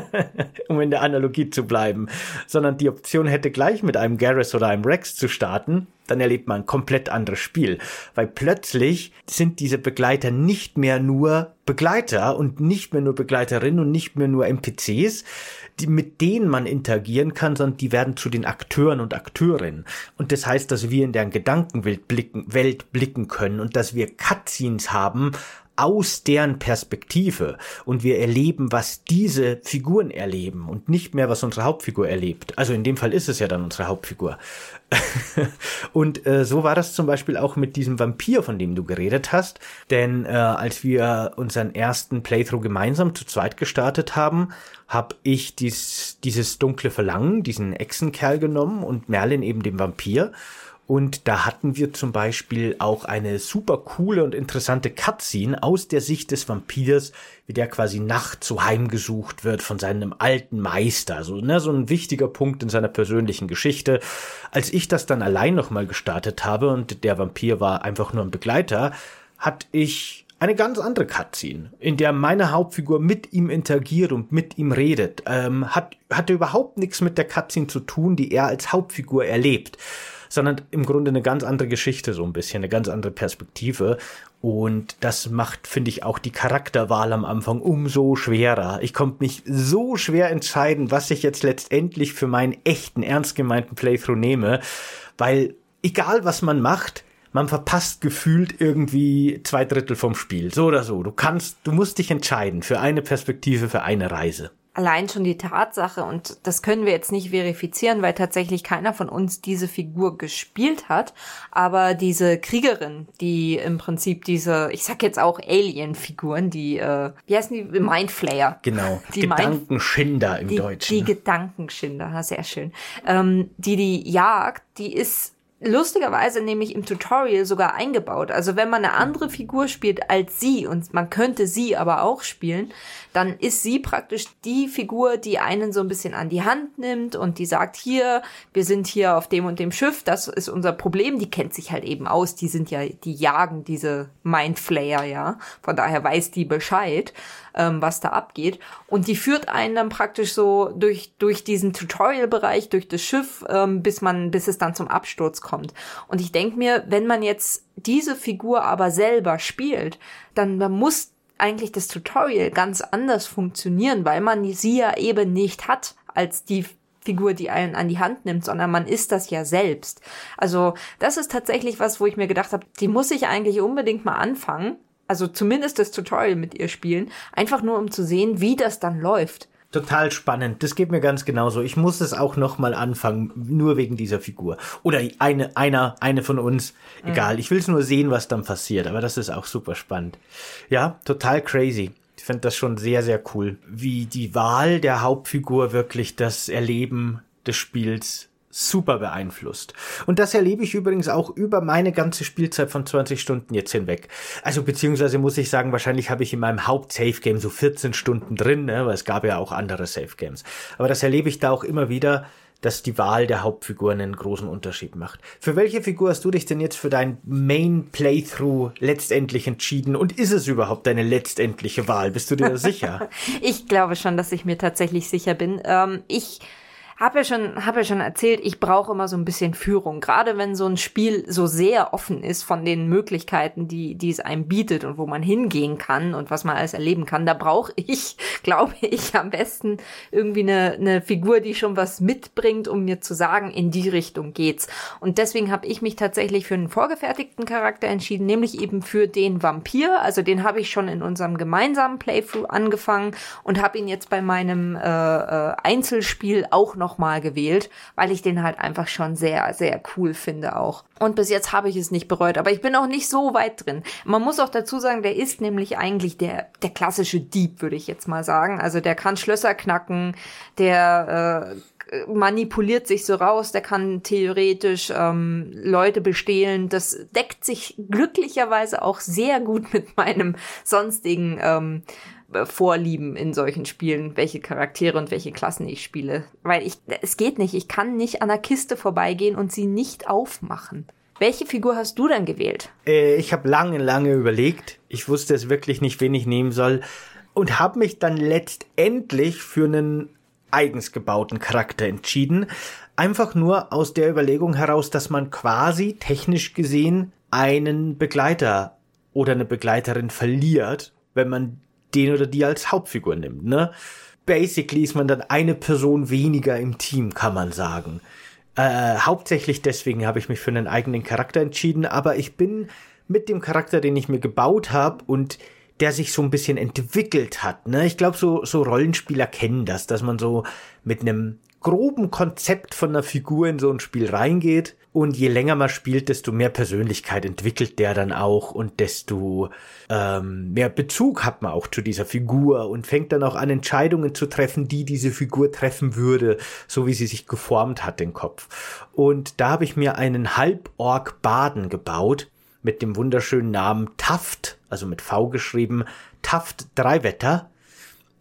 [laughs] um in der Analogie zu bleiben, sondern die Option hätte gleich mit einem Garrus oder einem Rex zu starten, dann erlebt man ein komplett anderes Spiel. Weil plötzlich sind diese Begleiter nicht mehr nur Begleiter und nicht mehr nur Begleiterinnen und nicht mehr nur NPCs, die, mit denen man interagieren kann, sondern die werden zu den Akteuren und Akteurinnen. Und das heißt, dass wir in deren Gedankenwelt blicken, Welt blicken können und dass wir Cutscenes haben, aus deren Perspektive und wir erleben, was diese Figuren erleben und nicht mehr, was unsere Hauptfigur erlebt. Also in dem Fall ist es ja dann unsere Hauptfigur. [laughs] und äh, so war das zum Beispiel auch mit diesem Vampir, von dem du geredet hast. Denn äh, als wir unseren ersten Playthrough gemeinsam zu zweit gestartet haben, habe ich dies, dieses dunkle Verlangen, diesen Echsenkerl genommen und Merlin eben den Vampir. Und da hatten wir zum Beispiel auch eine super coole und interessante Cutscene aus der Sicht des Vampirs, wie der quasi nachts so heimgesucht wird von seinem alten Meister. So, ne, so ein wichtiger Punkt in seiner persönlichen Geschichte. Als ich das dann allein nochmal gestartet habe und der Vampir war einfach nur ein Begleiter, hatte ich eine ganz andere Cutscene, in der meine Hauptfigur mit ihm interagiert und mit ihm redet. Ähm, hat, hatte überhaupt nichts mit der Cutscene zu tun, die er als Hauptfigur erlebt sondern im Grunde eine ganz andere Geschichte, so ein bisschen, eine ganz andere Perspektive. Und das macht, finde ich, auch die Charakterwahl am Anfang umso schwerer. Ich konnte mich so schwer entscheiden, was ich jetzt letztendlich für meinen echten, ernst gemeinten Playthrough nehme, weil egal was man macht, man verpasst gefühlt irgendwie zwei Drittel vom Spiel. So oder so. Du kannst, du musst dich entscheiden für eine Perspektive, für eine Reise allein schon die Tatsache, und das können wir jetzt nicht verifizieren, weil tatsächlich keiner von uns diese Figur gespielt hat, aber diese Kriegerin, die im Prinzip diese, ich sag jetzt auch Alien-Figuren, die, äh, wie heißen die? Mindflayer. Genau, die Gedankenschinder im die, Deutschen. Die Gedankenschinder, sehr schön. Ähm, die die jagt, die ist lustigerweise nämlich im Tutorial sogar eingebaut. Also wenn man eine andere Figur spielt als sie und man könnte sie aber auch spielen, dann ist sie praktisch die Figur, die einen so ein bisschen an die Hand nimmt und die sagt, hier, wir sind hier auf dem und dem Schiff, das ist unser Problem. Die kennt sich halt eben aus, die sind ja, die jagen diese Mindflayer, ja. Von daher weiß die Bescheid, ähm, was da abgeht. Und die führt einen dann praktisch so durch, durch diesen Tutorial-Bereich, durch das Schiff, ähm, bis man, bis es dann zum Absturz kommt. Und ich denke mir, wenn man jetzt diese Figur aber selber spielt, dann man muss eigentlich das Tutorial ganz anders funktionieren, weil man sie ja eben nicht hat als die Figur, die einen an die Hand nimmt, sondern man ist das ja selbst. Also das ist tatsächlich was, wo ich mir gedacht habe, die muss ich eigentlich unbedingt mal anfangen. Also zumindest das Tutorial mit ihr spielen, einfach nur um zu sehen, wie das dann läuft. Total spannend. Das geht mir ganz genauso. Ich muss es auch noch mal anfangen, nur wegen dieser Figur. Oder eine, einer, eine von uns. Egal. Mhm. Ich will es nur sehen, was dann passiert. Aber das ist auch super spannend. Ja, total crazy. Ich finde das schon sehr, sehr cool, wie die Wahl der Hauptfigur wirklich das Erleben des Spiels super beeinflusst. Und das erlebe ich übrigens auch über meine ganze Spielzeit von 20 Stunden jetzt hinweg. Also beziehungsweise muss ich sagen, wahrscheinlich habe ich in meinem Haupt-Safe-Game so 14 Stunden drin, ne, weil es gab ja auch andere Safe-Games. Aber das erlebe ich da auch immer wieder, dass die Wahl der Hauptfiguren einen großen Unterschied macht. Für welche Figur hast du dich denn jetzt für dein Main Playthrough letztendlich entschieden? Und ist es überhaupt deine letztendliche Wahl? Bist du dir sicher? [laughs] ich glaube schon, dass ich mir tatsächlich sicher bin. Ähm, ich habe ja schon, habe ja schon erzählt, ich brauche immer so ein bisschen Führung. Gerade wenn so ein Spiel so sehr offen ist von den Möglichkeiten, die, die es einem bietet und wo man hingehen kann und was man alles erleben kann, da brauche [laughs] ich, glaube ich, am besten irgendwie eine, eine Figur, die schon was mitbringt, um mir zu sagen, in die Richtung geht's. Und deswegen habe ich mich tatsächlich für einen vorgefertigten Charakter entschieden, nämlich eben für den Vampir. Also den habe ich schon in unserem gemeinsamen Playthrough angefangen und habe ihn jetzt bei meinem äh, äh, Einzelspiel auch noch nochmal gewählt, weil ich den halt einfach schon sehr, sehr cool finde auch. Und bis jetzt habe ich es nicht bereut, aber ich bin auch nicht so weit drin. Man muss auch dazu sagen, der ist nämlich eigentlich der, der klassische Dieb, würde ich jetzt mal sagen. Also der kann Schlösser knacken, der äh, manipuliert sich so raus, der kann theoretisch ähm, Leute bestehlen. Das deckt sich glücklicherweise auch sehr gut mit meinem sonstigen ähm, äh, Vorlieben in solchen Spielen, welche Charaktere und welche Klassen ich spiele. Weil ich, es geht nicht, ich kann nicht an der Kiste vorbeigehen und sie nicht aufmachen. Welche Figur hast du dann gewählt? Äh, ich habe lange, lange überlegt. Ich wusste es wirklich nicht, wen ich nehmen soll. Und habe mich dann letztendlich für einen eigens gebauten Charakter entschieden. Einfach nur aus der Überlegung heraus, dass man quasi technisch gesehen einen Begleiter oder eine Begleiterin verliert, wenn man den oder die als Hauptfigur nimmt, ne? Basically ist man dann eine Person weniger im Team, kann man sagen. Äh, hauptsächlich deswegen habe ich mich für einen eigenen Charakter entschieden, aber ich bin mit dem Charakter, den ich mir gebaut habe und der sich so ein bisschen entwickelt hat. Ne? Ich glaube, so, so Rollenspieler kennen das, dass man so mit einem groben Konzept von einer Figur in so ein Spiel reingeht und je länger man spielt, desto mehr Persönlichkeit entwickelt der dann auch und desto ähm, mehr Bezug hat man auch zu dieser Figur und fängt dann auch an, Entscheidungen zu treffen, die diese Figur treffen würde, so wie sie sich geformt hat, den Kopf. Und da habe ich mir einen Halborg-Baden gebaut mit dem wunderschönen Namen Taft, also mit V geschrieben, Taft Dreiwetter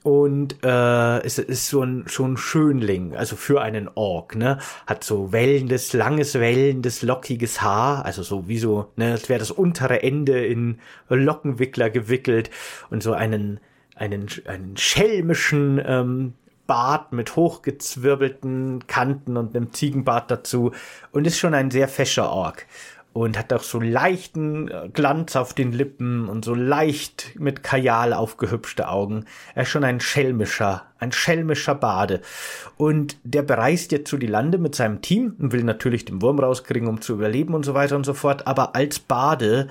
und äh, es ist so ein, so ein Schönling, also für einen Ork, ne? Hat so wellendes, langes, wellendes, lockiges Haar, also so wie so, ne, als wäre das untere Ende in Lockenwickler gewickelt und so einen, einen, einen schelmischen ähm, Bart mit hochgezwirbelten Kanten und einem Ziegenbart dazu und ist schon ein sehr fescher Ork und hat auch so leichten äh, Glanz auf den Lippen und so leicht mit Kajal aufgehübschte Augen. Er ist schon ein schelmischer, ein schelmischer Bade. Und der bereist jetzt zu die Lande mit seinem Team und will natürlich den Wurm rauskriegen, um zu überleben und so weiter und so fort. Aber als Bade,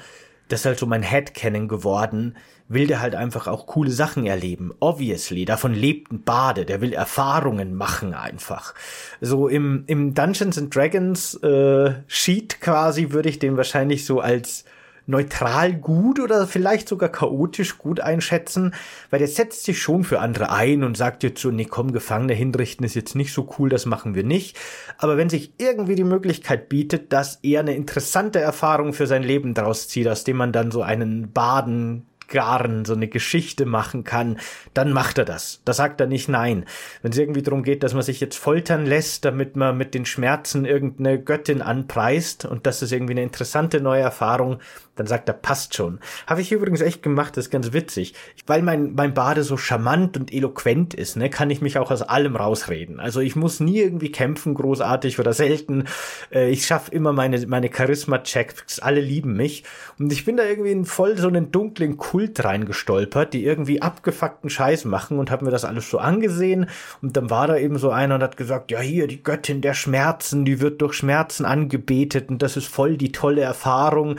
das ist halt so mein Headcanon geworden, will der halt einfach auch coole Sachen erleben. Obviously, davon lebt ein Bade, der will Erfahrungen machen einfach. So im, im Dungeons and Dragons äh, Sheet quasi würde ich den wahrscheinlich so als neutral gut oder vielleicht sogar chaotisch gut einschätzen, weil der setzt sich schon für andere ein und sagt jetzt so, nee, komm, Gefangene hinrichten ist jetzt nicht so cool, das machen wir nicht. Aber wenn sich irgendwie die Möglichkeit bietet, dass er eine interessante Erfahrung für sein Leben draus zieht, aus dem man dann so einen Baden Garn so eine Geschichte machen kann, dann macht er das. Da sagt er nicht nein. Wenn es irgendwie darum geht, dass man sich jetzt foltern lässt, damit man mit den Schmerzen irgendeine Göttin anpreist und das ist irgendwie eine interessante neue Erfahrung, Dann sagt er, passt schon. Habe ich übrigens echt gemacht, das ist ganz witzig. Weil mein, mein Bade so charmant und eloquent ist, ne, kann ich mich auch aus allem rausreden. Also ich muss nie irgendwie kämpfen, großartig oder selten. Äh, ich schaffe immer meine, meine Charisma-Checks, alle lieben mich. Und ich bin da irgendwie in voll so einen dunklen Kult reingestolpert, die irgendwie abgefuckten Scheiß machen und habe mir das alles so angesehen. Und dann war da eben so einer und hat gesagt, ja hier, die Göttin der Schmerzen, die wird durch Schmerzen angebetet und das ist voll die tolle Erfahrung.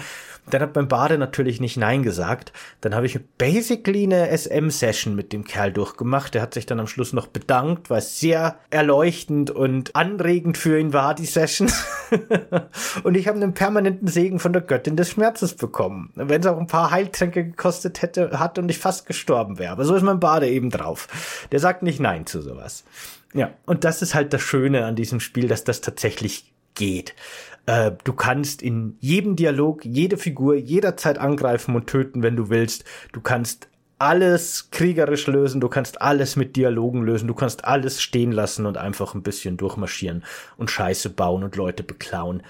Dann hat mein Bade natürlich nicht Nein gesagt. Dann habe ich basically eine SM-Session mit dem Kerl durchgemacht. Der hat sich dann am Schluss noch bedankt, weil es sehr erleuchtend und anregend für ihn war, die Session. [laughs] und ich habe einen permanenten Segen von der Göttin des Schmerzes bekommen. Wenn es auch ein paar Heiltränke gekostet hätte, hat und ich fast gestorben wäre. Aber so ist mein Bade eben drauf. Der sagt nicht Nein zu sowas. Ja, und das ist halt das Schöne an diesem Spiel, dass das tatsächlich geht. Äh, du kannst in jedem Dialog jede Figur jederzeit angreifen und töten, wenn du willst. Du kannst alles kriegerisch lösen, du kannst alles mit Dialogen lösen, du kannst alles stehen lassen und einfach ein bisschen durchmarschieren und Scheiße bauen und Leute beklauen.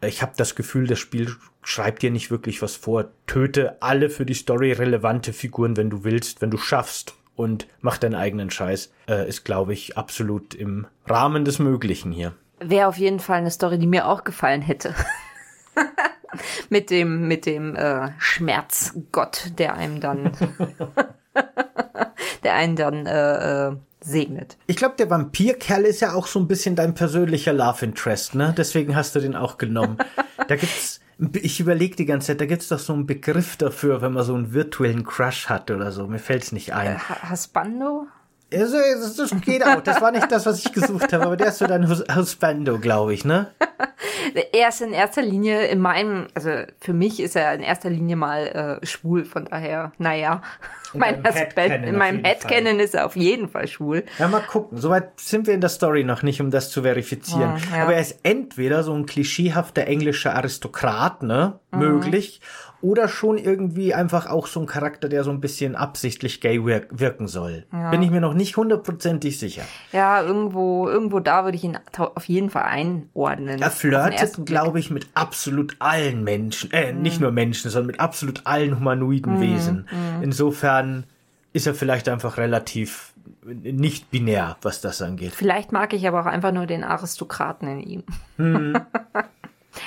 Ich habe das Gefühl, das Spiel schreibt dir nicht wirklich was vor. Töte alle für die Story relevante Figuren, wenn du willst, wenn du schaffst und mach deinen eigenen Scheiß. Äh, ist, glaube ich, absolut im Rahmen des Möglichen hier. Wäre auf jeden Fall eine Story, die mir auch gefallen hätte. [laughs] mit dem, mit dem äh, Schmerzgott, der einem dann, [laughs] der einen dann äh, äh, segnet. Ich glaube, der Vampirkerl ist ja auch so ein bisschen dein persönlicher Love Interest, ne? Deswegen hast du den auch genommen. Da gibt's, ich überlege die ganze Zeit, da gibt's doch so einen Begriff dafür, wenn man so einen virtuellen Crush hat oder so. Mir fällt's nicht ein. Äh, Hasbando? Also, das geht auch. Das war nicht das, was ich gesucht habe, aber der ist so dein Husbando, glaube ich, ne? [laughs] er ist in erster Linie in meinem, also für mich ist er in erster Linie mal äh, schwul, von daher, naja. In, mein Husband, in meinem Headcanon ist er auf jeden Fall schwul. Ja, mal gucken. Soweit sind wir in der Story noch nicht, um das zu verifizieren. Oh, ja. Aber er ist entweder so ein klischeehafter englischer Aristokrat, ne? Mhm. Möglich oder schon irgendwie einfach auch so ein Charakter, der so ein bisschen absichtlich gay wir wirken soll. Ja. Bin ich mir noch nicht hundertprozentig sicher. Ja, irgendwo, irgendwo da würde ich ihn auf jeden Fall einordnen. Er flirtet, glaube ich, mit absolut allen Menschen, äh, mhm. nicht nur Menschen, sondern mit absolut allen humanoiden mhm. Wesen. Mhm. Insofern ist er vielleicht einfach relativ nicht binär, was das angeht. Vielleicht mag ich aber auch einfach nur den Aristokraten in ihm. Mhm. [laughs]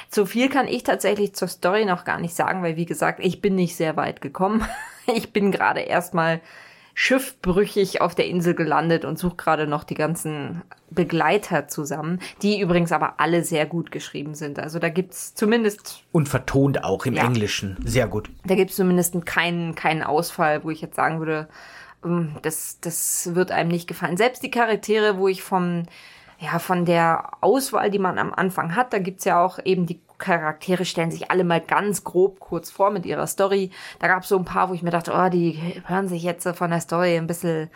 So viel kann ich tatsächlich zur Story noch gar nicht sagen, weil wie gesagt, ich bin nicht sehr weit gekommen. [laughs] Ich bin gerade erstmal schiffbrüchig auf der Insel gelandet und suche gerade noch die ganzen Begleiter zusammen, die übrigens aber alle sehr gut geschrieben sind. Also da gibt's zumindest. Und vertont auch im ja, Englischen. Sehr gut. Da gibt's zumindest keinen, keinen Ausfall, wo ich jetzt sagen würde, ähm, das, das wird einem nicht gefallen. Selbst die Charaktere, wo ich vom ja, von der Auswahl, die man am Anfang hat, da gibt's ja auch eben die Charaktere stellen sich alle mal ganz grob kurz vor mit ihrer Story. Da gab's so ein paar, wo ich mir dachte, oh, die hören sich jetzt von der Story ein bisschen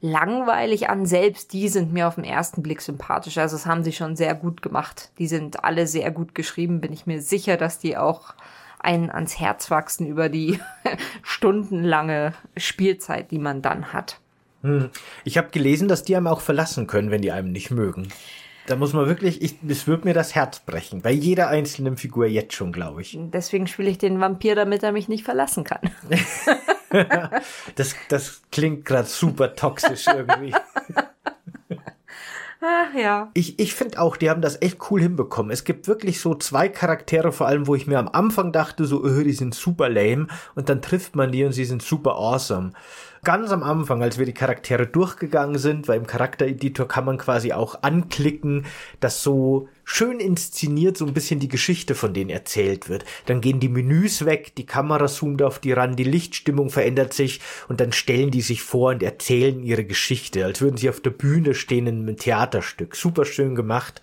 langweilig an. Selbst die sind mir auf den ersten Blick sympathisch. Also das haben sie schon sehr gut gemacht. Die sind alle sehr gut geschrieben. Bin ich mir sicher, dass die auch einen ans Herz wachsen über die [laughs] stundenlange Spielzeit, die man dann hat. Hm. Ich habe gelesen, dass die einem auch verlassen können, wenn die einem nicht mögen. Da muss man wirklich, ich, es wird mir das Herz brechen. Bei jeder einzelnen Figur jetzt schon, glaube ich. Deswegen spiele ich den Vampir, damit er mich nicht verlassen kann. [laughs] das, das klingt gerade super toxisch irgendwie. [laughs] Ach ja. Ich, ich finde auch, die haben das echt cool hinbekommen. Es gibt wirklich so zwei Charaktere, vor allem, wo ich mir am Anfang dachte, so, öh, die sind super lame. Und dann trifft man die und sie sind super awesome ganz am Anfang, als wir die Charaktere durchgegangen sind, weil im Charaktereditor kann man quasi auch anklicken, dass so schön inszeniert so ein bisschen die Geschichte von denen erzählt wird. Dann gehen die Menüs weg, die Kamera zoomt auf die ran, die Lichtstimmung verändert sich und dann stellen die sich vor und erzählen ihre Geschichte, als würden sie auf der Bühne stehen in einem Theaterstück. Super schön gemacht.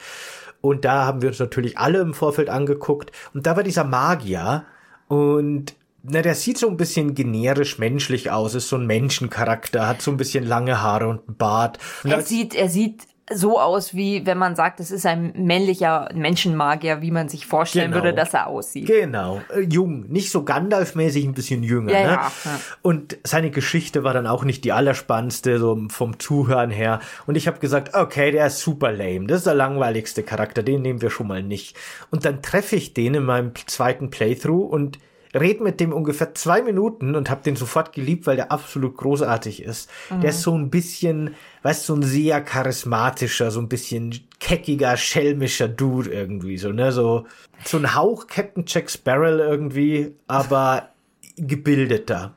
Und da haben wir uns natürlich alle im Vorfeld angeguckt. Und da war dieser Magier. Und na, der sieht so ein bisschen generisch menschlich aus, ist so ein Menschencharakter, hat so ein bisschen lange Haare und einen Bart. Und er sieht, er sieht so aus, wie wenn man sagt, es ist ein männlicher Menschenmagier, wie man sich vorstellen genau. würde, dass er aussieht. Genau, äh, jung, nicht so Gandalf-mäßig, ein bisschen jünger. Ja, ne? ja, ja. Und seine Geschichte war dann auch nicht die allerspannendste, so vom Zuhören her. Und ich habe gesagt, okay, der ist super lame, das ist der langweiligste Charakter, den nehmen wir schon mal nicht. Und dann treffe ich den in meinem zweiten Playthrough und red mit dem ungefähr zwei Minuten und hab den sofort geliebt, weil der absolut großartig ist. Mhm. Der ist so ein bisschen, weißt so ein sehr charismatischer, so ein bisschen keckiger, schelmischer Dude irgendwie, so, ne, so, so ein Hauch Captain Jack Sparrow irgendwie, aber [laughs] gebildeter.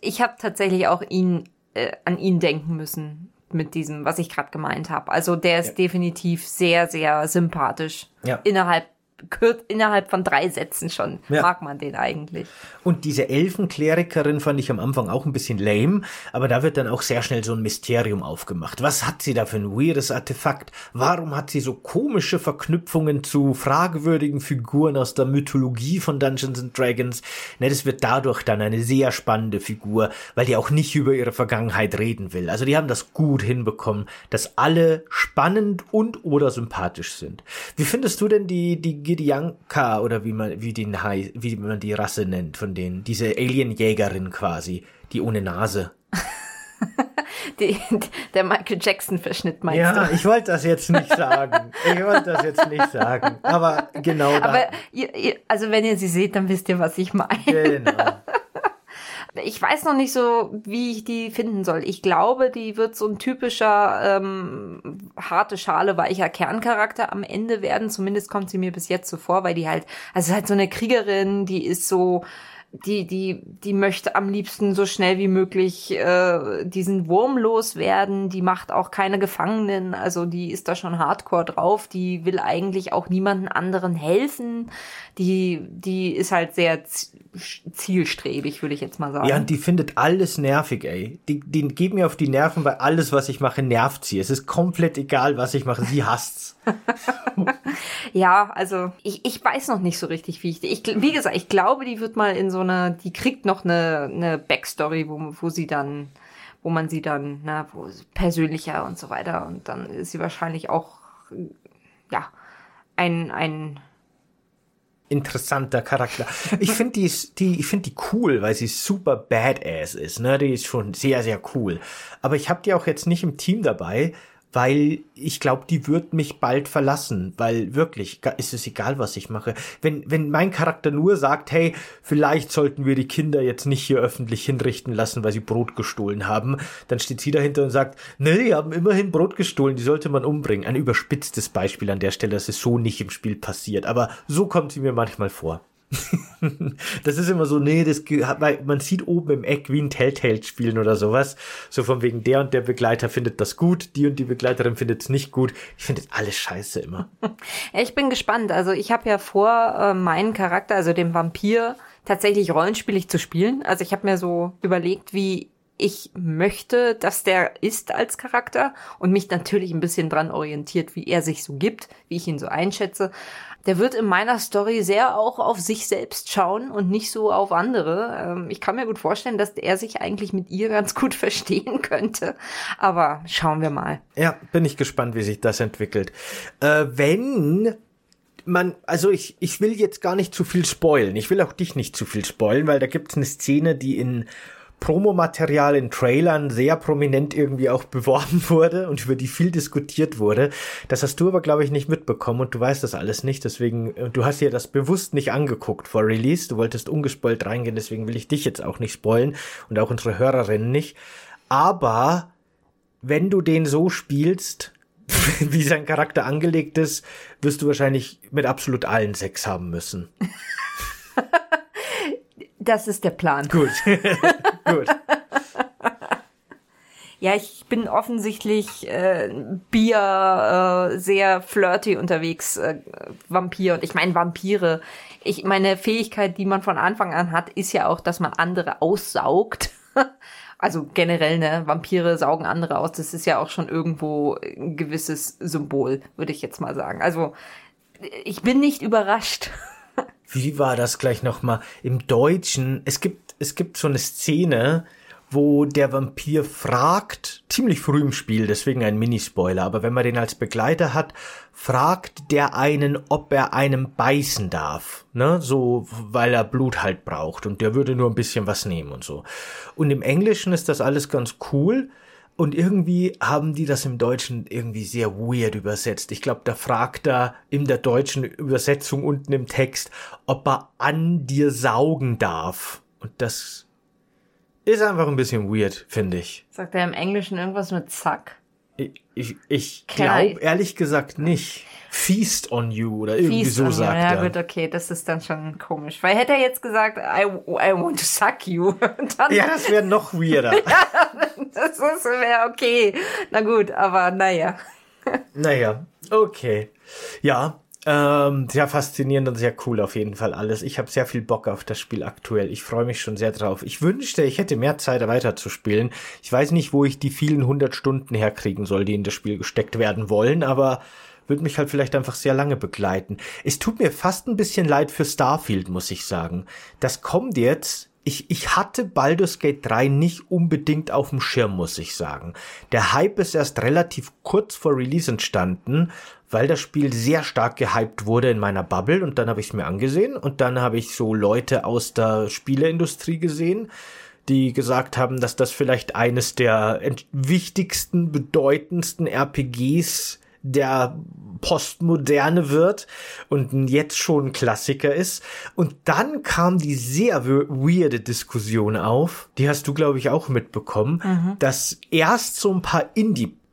ich habe tatsächlich auch ihn äh, an ihn denken müssen mit diesem, was ich gerade gemeint habe. Also der ist ja. definitiv sehr, sehr sympathisch. Ja. Innerhalb innerhalb von drei Sätzen schon ja. mag man den eigentlich. Und diese Elfenklerikerin fand ich am Anfang auch ein bisschen lame, aber da wird dann auch sehr schnell so ein Mysterium aufgemacht. Was hat sie da für ein weirdes Artefakt? Warum hat sie so komische Verknüpfungen zu fragwürdigen Figuren aus der Mythologie von Dungeons and Dragons? Ne, das wird dadurch dann eine sehr spannende Figur, weil die auch nicht über ihre Vergangenheit reden will. Also die haben das gut hinbekommen, dass alle spannend und oder sympathisch sind. Wie findest du denn die, die Gideonka oder wie man, wie den wie man die Rasse nennt von denen. Diese Alienjägerin quasi, die ohne Nase. [laughs] die, der Michael Jackson Verschnitt meinst ja, du? Ja, ich wollte das jetzt nicht sagen. Ich wollte das jetzt nicht sagen. Aber genau da. Aber ihr, ihr, also wenn ihr sie seht, dann wisst ihr, was ich meine. Genau. Ich weiß noch nicht so, wie ich die finden soll. Ich glaube, die wird so ein typischer ähm, harte Schale, weicher Kerncharakter am Ende werden. Zumindest kommt sie mir bis jetzt so vor, weil die halt, also halt so eine Kriegerin, die ist so, die, die, die möchte am liebsten so schnell wie möglich äh, diesen Wurm loswerden. Die macht auch keine Gefangenen, also die ist da schon hardcore drauf. Die will eigentlich auch niemanden anderen helfen. Die, die ist halt sehr zielstrebig, würde ich jetzt mal sagen. Ja, und die findet alles nervig, ey. Die, die geht mir auf die Nerven, weil alles, was ich mache, nervt sie. Es ist komplett egal, was ich mache. Sie hasst's. [laughs] ja, also ich, ich weiß noch nicht so richtig, wie ich. Ich, wie gesagt, ich glaube, die wird mal in so einer, die kriegt noch eine, eine Backstory, wo, wo sie dann, wo man sie dann, na, wo persönlicher und so weiter. Und dann ist sie wahrscheinlich auch, ja, ein, ein interessanter Charakter. Ich finde die, die, ich finde die cool, weil sie super badass ist. Ne, die ist schon sehr, sehr cool. Aber ich habe die auch jetzt nicht im Team dabei, weil ich glaube, die wird mich bald verlassen, weil wirklich ist es egal, was ich mache. Wenn wenn mein Charakter nur sagt, hey, vielleicht sollten wir die Kinder jetzt nicht hier öffentlich hinrichten lassen, weil sie Brot gestohlen haben, dann steht sie dahinter und sagt, nee, die haben immerhin Brot gestohlen, die sollte man umbringen. Ein überspitztes Beispiel an der Stelle, dass es so nicht im Spiel passiert, aber so kommt sie mir manchmal vor. [laughs] das ist immer so, nee, das, weil man sieht oben im Eck wie ein Telltale spielen oder sowas. So von wegen der und der Begleiter findet das gut, die und die Begleiterin findet es nicht gut. Ich finde alles scheiße immer. [laughs] Ich bin gespannt. Also ich habe ja vor, äh, meinen Charakter, also den Vampir, tatsächlich rollenspielig zu spielen. Also ich habe mir so überlegt, wie ich möchte, dass der ist als Charakter und mich natürlich ein bisschen dran orientiert, wie er sich so gibt, wie ich ihn so einschätze der wird in meiner Story sehr auch auf sich selbst schauen und nicht so auf andere. Ähm, ich kann mir gut vorstellen, dass er sich eigentlich mit ihr ganz gut [laughs] verstehen könnte. Aber schauen wir mal. Ja, bin ich gespannt, wie sich das entwickelt. Äh, wenn man, also ich, ich will jetzt gar nicht zu viel spoilen. Ich will auch dich nicht zu viel spoilen, weil da gibt es eine Szene, die in Promomaterial in Trailern sehr prominent irgendwie auch [laughs] beworben wurde und über die viel diskutiert wurde. Das hast du aber, glaube ich, nicht mitbekommen und du weißt das alles nicht. Deswegen, äh, du hast dir das bewusst nicht angeguckt vor Release. Du wolltest ungespoilt reingehen, deswegen will ich dich jetzt auch nicht spoilen und auch unsere Hörerinnen nicht. Aber wenn du den so spielst, [laughs] wie sein Charakter angelegt ist, wirst du wahrscheinlich mit absolut allen Sex haben müssen. [laughs] Das ist der Plan. Gut. [laughs] Gut. Ja, ich bin offensichtlich äh, Bier äh, sehr flirty unterwegs, äh, Vampir. Und ich meine Vampire. Ich meine Fähigkeit, die man von Anfang an hat, ist ja auch, dass man andere aussaugt. [laughs] also generell, ne, Vampire saugen andere aus. Das ist ja auch schon irgendwo ein gewisses Symbol, würde ich jetzt mal sagen. Also ich bin nicht überrascht. [laughs] Wie war das gleich nochmal? Im Deutschen, es gibt, es gibt so eine Szene, wo der Vampir fragt, ziemlich früh im Spiel, deswegen ein Minispoiler, aber wenn man den als Begleiter hat, fragt der einen, ob er einem beißen darf, ne, so, weil er Blut halt braucht und der würde nur ein bisschen was nehmen und so. Und im Englischen ist das alles ganz cool, Und irgendwie haben die das im Deutschen irgendwie sehr weird übersetzt. Ich glaube, da fragt er in der deutschen Übersetzung unten im Text, ob er an dir saugen darf. Und das ist einfach ein bisschen weird, finde ich. Sagt er im Englischen irgendwas mit Zack? Ich, ich, glaube ehrlich gesagt nicht. Feast on you oder irgendwie Feast so sagt ja, er. Ja gut, okay, das ist dann schon komisch. Weil hätte er jetzt gesagt, I, I want to suck you. [laughs] Dann, ja, das wäre noch weirder. [laughs] ja, das wäre okay. Na gut, aber naja. naja, okay. Ja, ähm, sehr faszinierend und sehr cool auf jeden Fall alles. Ich habe sehr viel Bock auf das Spiel aktuell. Ich freue mich schon sehr drauf. Ich wünschte, ich hätte mehr Zeit weiterzuspielen. Ich weiß nicht, wo ich die vielen hundert Stunden herkriegen soll, die in das Spiel gesteckt werden wollen, aber wird mich halt vielleicht einfach sehr lange begleiten. Es tut mir fast ein bisschen leid für Starfield, muss ich sagen. Das kommt jetzt ich, ich hatte Baldur's Gate 3 nicht unbedingt auf dem Schirm, muss ich sagen. Der Hype ist erst relativ kurz vor Release entstanden, weil das Spiel sehr stark gehypt wurde in meiner Bubble und dann habe ich es mir angesehen und dann habe ich so Leute aus der Spieleindustrie gesehen, die gesagt haben, dass das vielleicht eines der wichtigsten, bedeutendsten RPGs der Postmoderne wird und jetzt schon ein Klassiker ist. Und dann kam die sehr weirde Diskussion auf, die hast du, glaube ich, auch mitbekommen, mhm. dass erst so ein paar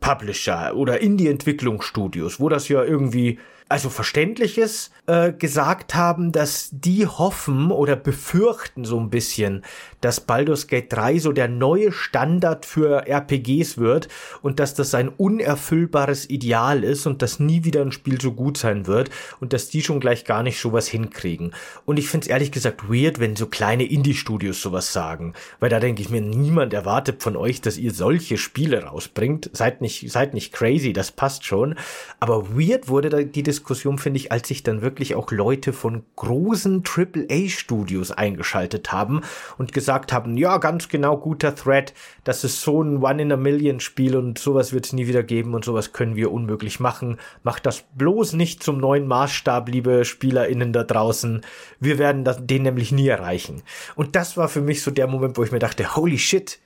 Indie-Publisher oder Indie-Entwicklungsstudios, wo das ja irgendwie also Verständliches äh, gesagt haben, dass die hoffen oder befürchten so ein bisschen, dass Baldur's Gate 3 so der neue Standard für RPGs wird und dass das ein unerfüllbares Ideal ist und dass nie wieder ein Spiel so gut sein wird und dass die schon gleich gar nicht sowas hinkriegen. Und ich finde es ehrlich gesagt weird, wenn so kleine Indie-Studios sowas sagen, weil da denke ich mir, niemand erwartet von euch, dass ihr solche Spiele rausbringt. Seid nicht, seid nicht crazy, das passt schon. Aber weird wurde da die Diskussion, finde ich, als sich dann wirklich auch Leute von großen AAA-Studios eingeschaltet haben und gesagt gesagt haben, ja, ganz genau, guter Thread, das ist so ein One-in-a-Million-Spiel und sowas wird es nie wieder geben und sowas können wir unmöglich machen. Macht das bloß nicht zum neuen Maßstab, liebe SpielerInnen da draußen. Wir werden das, den nämlich nie erreichen. Und das war für mich so der Moment, wo ich mir dachte, holy shit,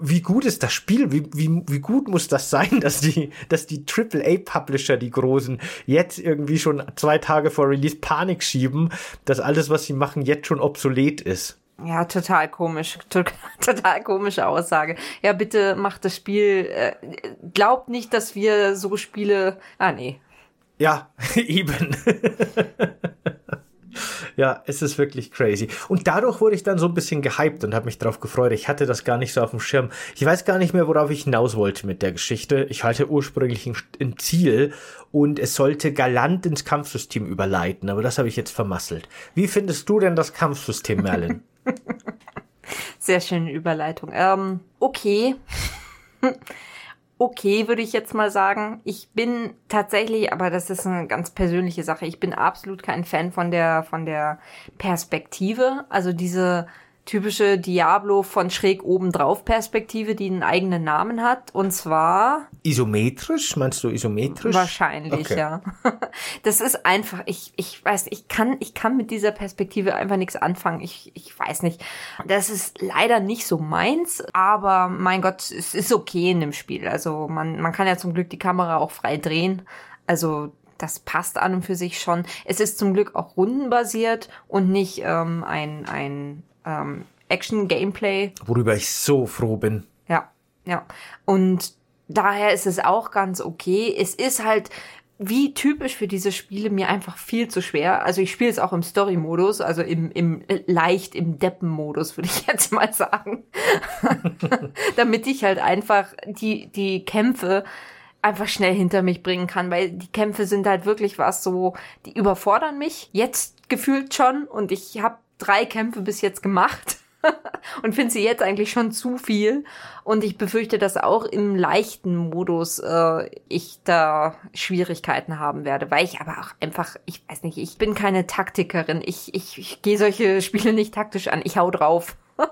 wie gut ist das Spiel? Wie, wie, wie gut muss das sein, dass die, dass die AAA-Publisher, die großen, jetzt irgendwie schon zwei Tage vor Release Panik schieben, dass alles, was sie machen, jetzt schon obsolet ist? Ja, total komisch. [laughs] Total komische Aussage. Ja, bitte macht das Spiel. Äh, glaubt nicht, dass wir so Spiele. Ah, nee. Ja, [laughs] eben. [laughs] ja, es ist wirklich crazy. Und dadurch wurde ich dann so ein bisschen gehypt und habe mich drauf gefreut. Ich hatte das gar nicht so auf dem Schirm. Ich weiß gar nicht mehr, worauf ich hinaus wollte mit der Geschichte. Ich halte ursprünglich ein, ein Ziel und es sollte galant ins Kampfsystem überleiten, aber das habe ich jetzt vermasselt. Wie findest du denn das Kampfsystem, Merlin? [laughs] [laughs] Sehr schöne Überleitung. Ähm, okay. [laughs] okay, würde ich jetzt mal sagen. Ich bin tatsächlich, aber das ist eine ganz persönliche Sache. Ich bin absolut kein Fan von der, von der Perspektive. Also diese, typische Diablo von schräg oben drauf Perspektive, die einen eigenen Namen hat. Und zwar. Isometrisch? Meinst du isometrisch? Wahrscheinlich, okay. ja. [laughs] Das ist einfach, ich, ich weiß, ich kann, ich kann mit dieser Perspektive einfach nichts anfangen. Ich, ich weiß nicht. Das ist leider nicht so meins, aber mein Gott, es ist okay in dem Spiel. Also man, man kann ja zum Glück die Kamera auch frei drehen. Also das passt an und für sich schon. Es ist zum Glück auch rundenbasiert und nicht ähm, ein, ein ähm, Action-Gameplay. Worüber ich so froh bin. Ja, ja. Und daher ist es auch ganz okay. Es ist halt wie typisch für diese Spiele mir einfach viel zu schwer. Also ich spiele es auch im Story-Modus, also im, im leicht im Deppen-Modus, würde ich [laughs] jetzt mal sagen. [laughs] Damit ich halt einfach die, die Kämpfe einfach schnell hinter mich bringen kann, weil die Kämpfe sind halt wirklich was so, die überfordern mich jetzt gefühlt schon und ich habe drei Kämpfe bis jetzt gemacht [laughs] und finde sie jetzt eigentlich schon zu viel. Und ich befürchte, dass auch im leichten Modus äh, ich da Schwierigkeiten haben werde, weil ich aber auch einfach, ich weiß nicht, ich bin keine Taktikerin. Ich, ich, ich gehe solche [laughs] Spiele nicht taktisch an. Ich hau drauf. [laughs]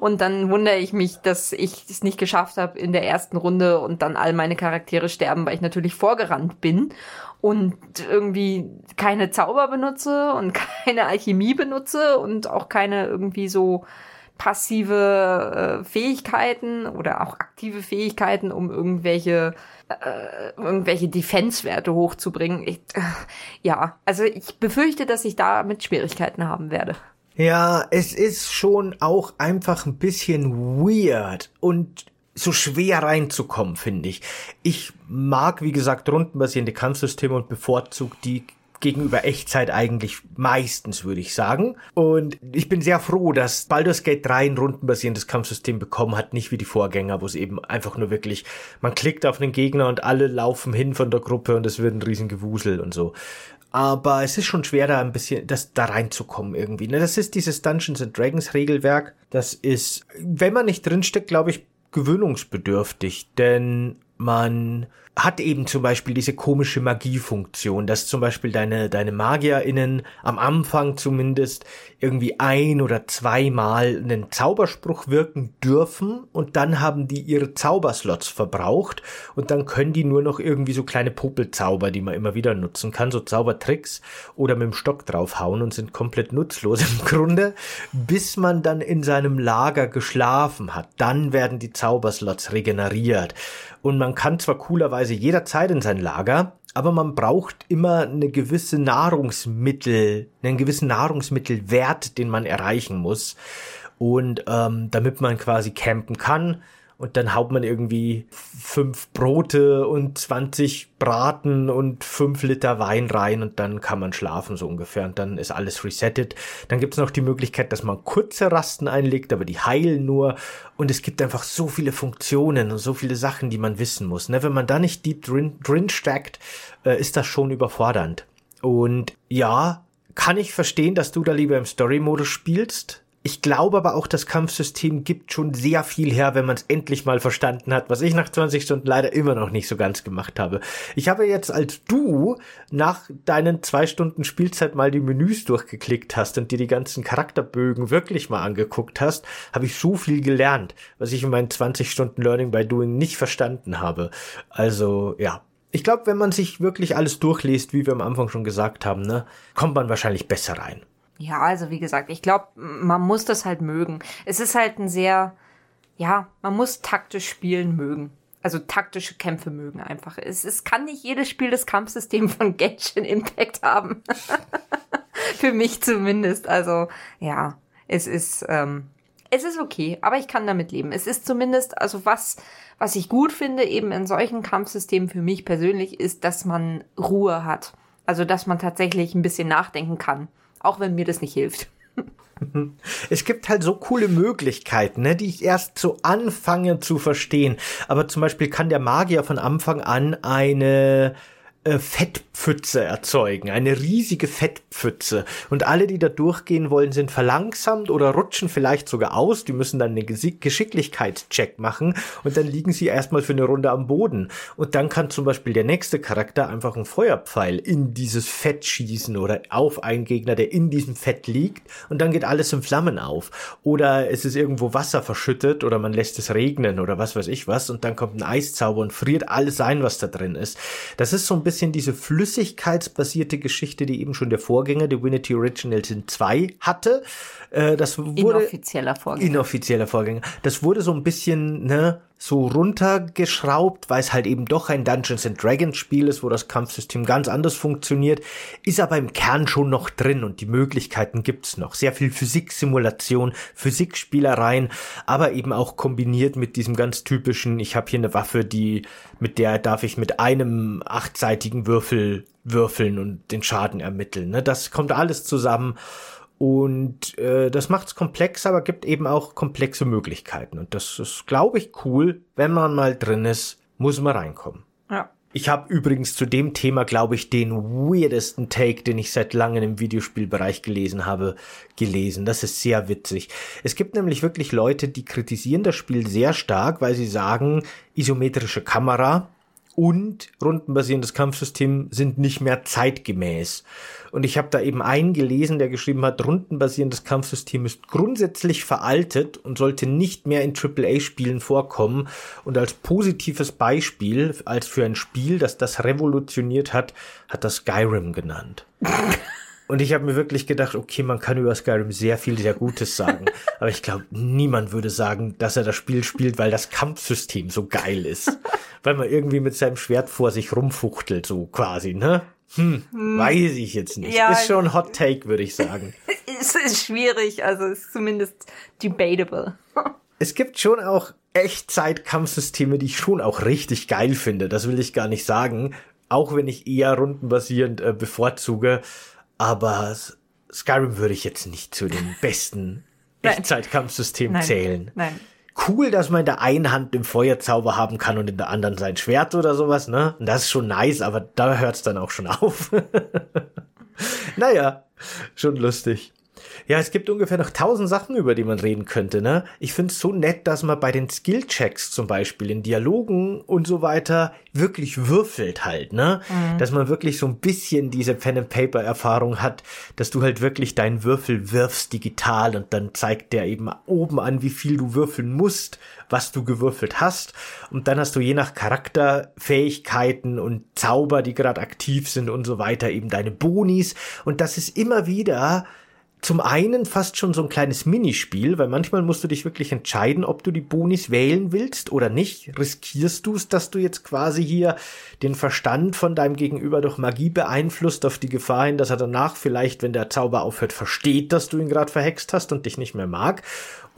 und dann wundere ich mich, dass ich es nicht geschafft habe in der ersten Runde und dann all meine Charaktere sterben, weil ich natürlich vorgerannt bin und irgendwie keine Zauber benutze und [laughs] keine Alchemie benutze und auch keine irgendwie so passive äh, Fähigkeiten oder auch aktive Fähigkeiten, um irgendwelche äh, irgendwelche Defense-Werte hochzubringen. Ich, äh, ja, also ich befürchte, dass ich da mit Schwierigkeiten haben werde. Ja, es ist schon auch einfach ein bisschen weird und so schwer reinzukommen, finde ich. Ich mag, wie gesagt, rundenbasierende Kampfsysteme und bevorzugt die gegenüber Echtzeit eigentlich meistens, würde ich sagen. Und ich bin sehr froh, dass Baldur's Gate 3 ein rundenbasierendes Kampfsystem bekommen hat, nicht wie die Vorgänger, wo es eben einfach nur wirklich, man klickt auf einen Gegner und alle laufen hin von der Gruppe und es wird ein riesen Gewusel und so. Aber es ist schon schwer, da ein bisschen, das da reinzukommen irgendwie. Ne? Das ist dieses Dungeons and Dragons Regelwerk. Das ist, wenn man nicht drinsteckt, glaube ich, gewöhnungsbedürftig, denn man hat eben zum Beispiel diese komische Magiefunktion, dass zum Beispiel deine, deine MagierInnen am Anfang zumindest irgendwie ein oder zweimal einen Zauberspruch wirken dürfen und dann haben die ihre Zauberslots verbraucht und dann können die nur noch irgendwie so kleine Popelzauber, die man immer wieder nutzen kann, so Zaubertricks oder mit dem Stock draufhauen und sind komplett nutzlos [laughs] im Grunde, bis man dann in seinem Lager geschlafen hat. Dann werden die Zauberslots regeneriert und man kann zwar coolerweise jederzeit in sein Lager, aber man braucht immer eine gewisse Nahrungsmittel, einen gewissen Nahrungsmittelwert, den man erreichen muss. Und ähm, damit man quasi campen kann, und dann haut man irgendwie fünf Brote und 20 Braten und fünf Liter Wein rein und dann kann man schlafen so ungefähr und dann ist alles resettet. Dann gibt's noch die Möglichkeit, dass man kurze Rasten einlegt, aber die heilen nur und es gibt einfach so viele Funktionen und so viele Sachen, die man wissen muss. Ne? Wenn man da nicht deep drin, drin steckt, äh, ist das schon überfordernd. Und ja, kann ich verstehen, dass du da lieber im Story-Modus spielst ich glaube aber auch, das Kampfsystem gibt schon sehr viel her, wenn man es endlich mal verstanden hat, was ich nach 20 Stunden leider immer noch nicht so ganz gemacht habe. Ich habe jetzt, als du nach deinen zwei Stunden Spielzeit mal die Menüs durchgeklickt hast und dir die ganzen Charakterbögen wirklich mal angeguckt hast, habe ich so viel gelernt, was ich in meinen 20 Stunden Learning by Doing nicht verstanden habe. Also, ja, ich glaube, wenn man sich wirklich alles durchliest, wie wir am Anfang schon gesagt haben, ne, kommt man wahrscheinlich besser rein. Ja, also wie gesagt, ich glaube, man muss das halt mögen. Es ist halt ein sehr, ja, man muss taktisch spielen mögen. Also taktische Kämpfe mögen einfach. Es, es kann nicht jedes Spiel das Kampfsystem [laughs] von Genshin Impact haben. [laughs] Für mich zumindest. Also ja, es ist, ähm, es ist okay, aber ich kann damit leben. Es ist zumindest, also was, was ich gut finde, eben in solchen Kampfsystemen für mich persönlich, ist, dass man Ruhe hat. Also, dass man tatsächlich ein bisschen nachdenken kann. Auch wenn mir das nicht hilft. [laughs] Es gibt halt so coole Möglichkeiten, ne, die ich erst so anfange zu verstehen. Aber zum Beispiel kann der Magier von Anfang an eine äh, Fettpfütze erzeugen, eine riesige Fettpfütze. Und alle, die da durchgehen wollen, sind verlangsamt oder rutschen vielleicht sogar aus. Die müssen dann einen Geschicklichkeitscheck machen und dann liegen sie erstmal für eine Runde am Boden. Und dann kann zum Beispiel der nächste Charakter einfach einen Feuerpfeil in dieses Fett schießen oder auf einen Gegner, der in diesem Fett liegt und dann geht alles in Flammen auf. Oder es ist irgendwo Wasser verschüttet oder man lässt es regnen oder was weiß ich was und dann kommt ein Eiszauber und friert alles ein, was da drin ist. Das ist so ein bisschen diese flüssigkeitsbasierte Geschichte, die eben schon der Vorgänger, Divinity Original Sin 2 hatte. Äh, das wurde inoffizieller Vorgänger. Inoffizieller Vorgänger. Das wurde so ein bisschen ne, so runtergeschraubt, weil es halt eben doch ein Dungeons and Dragons Spiel ist, wo das Kampfsystem ganz anders funktioniert, ist aber im Kern schon noch drin und die Möglichkeiten gibt's noch. Sehr viel Physiksimulation, Physikspielereien, aber eben auch kombiniert mit diesem ganz typischen, ich habe hier eine Waffe, die mit der darf ich mit einem achtseitigen Würfel würfeln und den Schaden ermitteln. Ne? Das kommt alles zusammen und äh, das macht es komplex, aber gibt eben auch komplexe Möglichkeiten. Und das ist, glaube ich, cool. Wenn man mal drin ist, muss man reinkommen. Ja. Ich habe übrigens zu dem Thema, glaube ich, den weirdesten Take, den ich seit langem im Videospielbereich gelesen habe, gelesen. Das ist sehr witzig. Es gibt nämlich wirklich Leute, die kritisieren das Spiel sehr stark, weil sie sagen, isometrische Kamera und rundenbasierendes Kampfsystem sind nicht mehr zeitgemäß. Und ich habe da eben einen gelesen, der geschrieben hat, rundenbasierendes Kampfsystem ist grundsätzlich veraltet und sollte nicht mehr in AAA-Spielen vorkommen. Und als positives Beispiel, als für ein Spiel, das das revolutioniert hat, hat das Skyrim genannt. [laughs] Und ich habe mir wirklich gedacht, okay, man kann über Skyrim sehr viel sehr Gutes sagen. [laughs] aber ich glaube, niemand würde sagen, dass er das Spiel spielt, weil das Kampfsystem so geil ist. [laughs] weil man irgendwie mit seinem Schwert vor sich rumfuchtelt, so quasi, ne? Hm, hm. weiß ich jetzt nicht. Ja, ist schon ein Hot Take, würde ich sagen. [laughs] es ist schwierig, also ist zumindest debatable. es gibt schon auch Echtzeit-Kampfsysteme, die ich schon auch richtig geil finde. Das will ich gar nicht sagen. Auch wenn ich eher rundenbasierend äh, bevorzuge. Aber Skyrim würde ich jetzt nicht zu den [laughs] besten Echtzeitkampfsystemen zählen. Nein. Cool, dass man in der einen Hand den Feuerzauber haben kann und in der anderen sein Schwert oder sowas, ne? Und das ist schon nice, aber da hört's dann auch schon auf. [laughs] naja, schon lustig. Ja, es gibt ungefähr noch tausend Sachen, über die man reden könnte, ne? Ich find's so nett, dass man bei den Skillchecks zum Beispiel in Dialogen und so weiter wirklich würfelt halt, ne? Mhm. Dass man wirklich so ein bisschen diese Pen-and-Paper-Erfahrung hat, dass du halt wirklich deinen Würfel wirfst digital und dann zeigt der eben oben an, wie viel du würfeln musst, was du gewürfelt hast. Und dann hast du je nach Charakter, Fähigkeiten und Zauber, die gerade aktiv sind und so weiter, eben deine Bonis. Und das ist immer wieder zum einen fast schon so ein kleines Minispiel, weil manchmal musst du dich wirklich entscheiden, ob du die Bonis wählen willst oder nicht. Riskierst du es, dass du jetzt quasi hier den Verstand von deinem Gegenüber durch Magie beeinflusst auf die Gefahr hin, dass er danach vielleicht, wenn der Zauber aufhört, versteht, dass du ihn gerade verhext hast und dich nicht mehr mag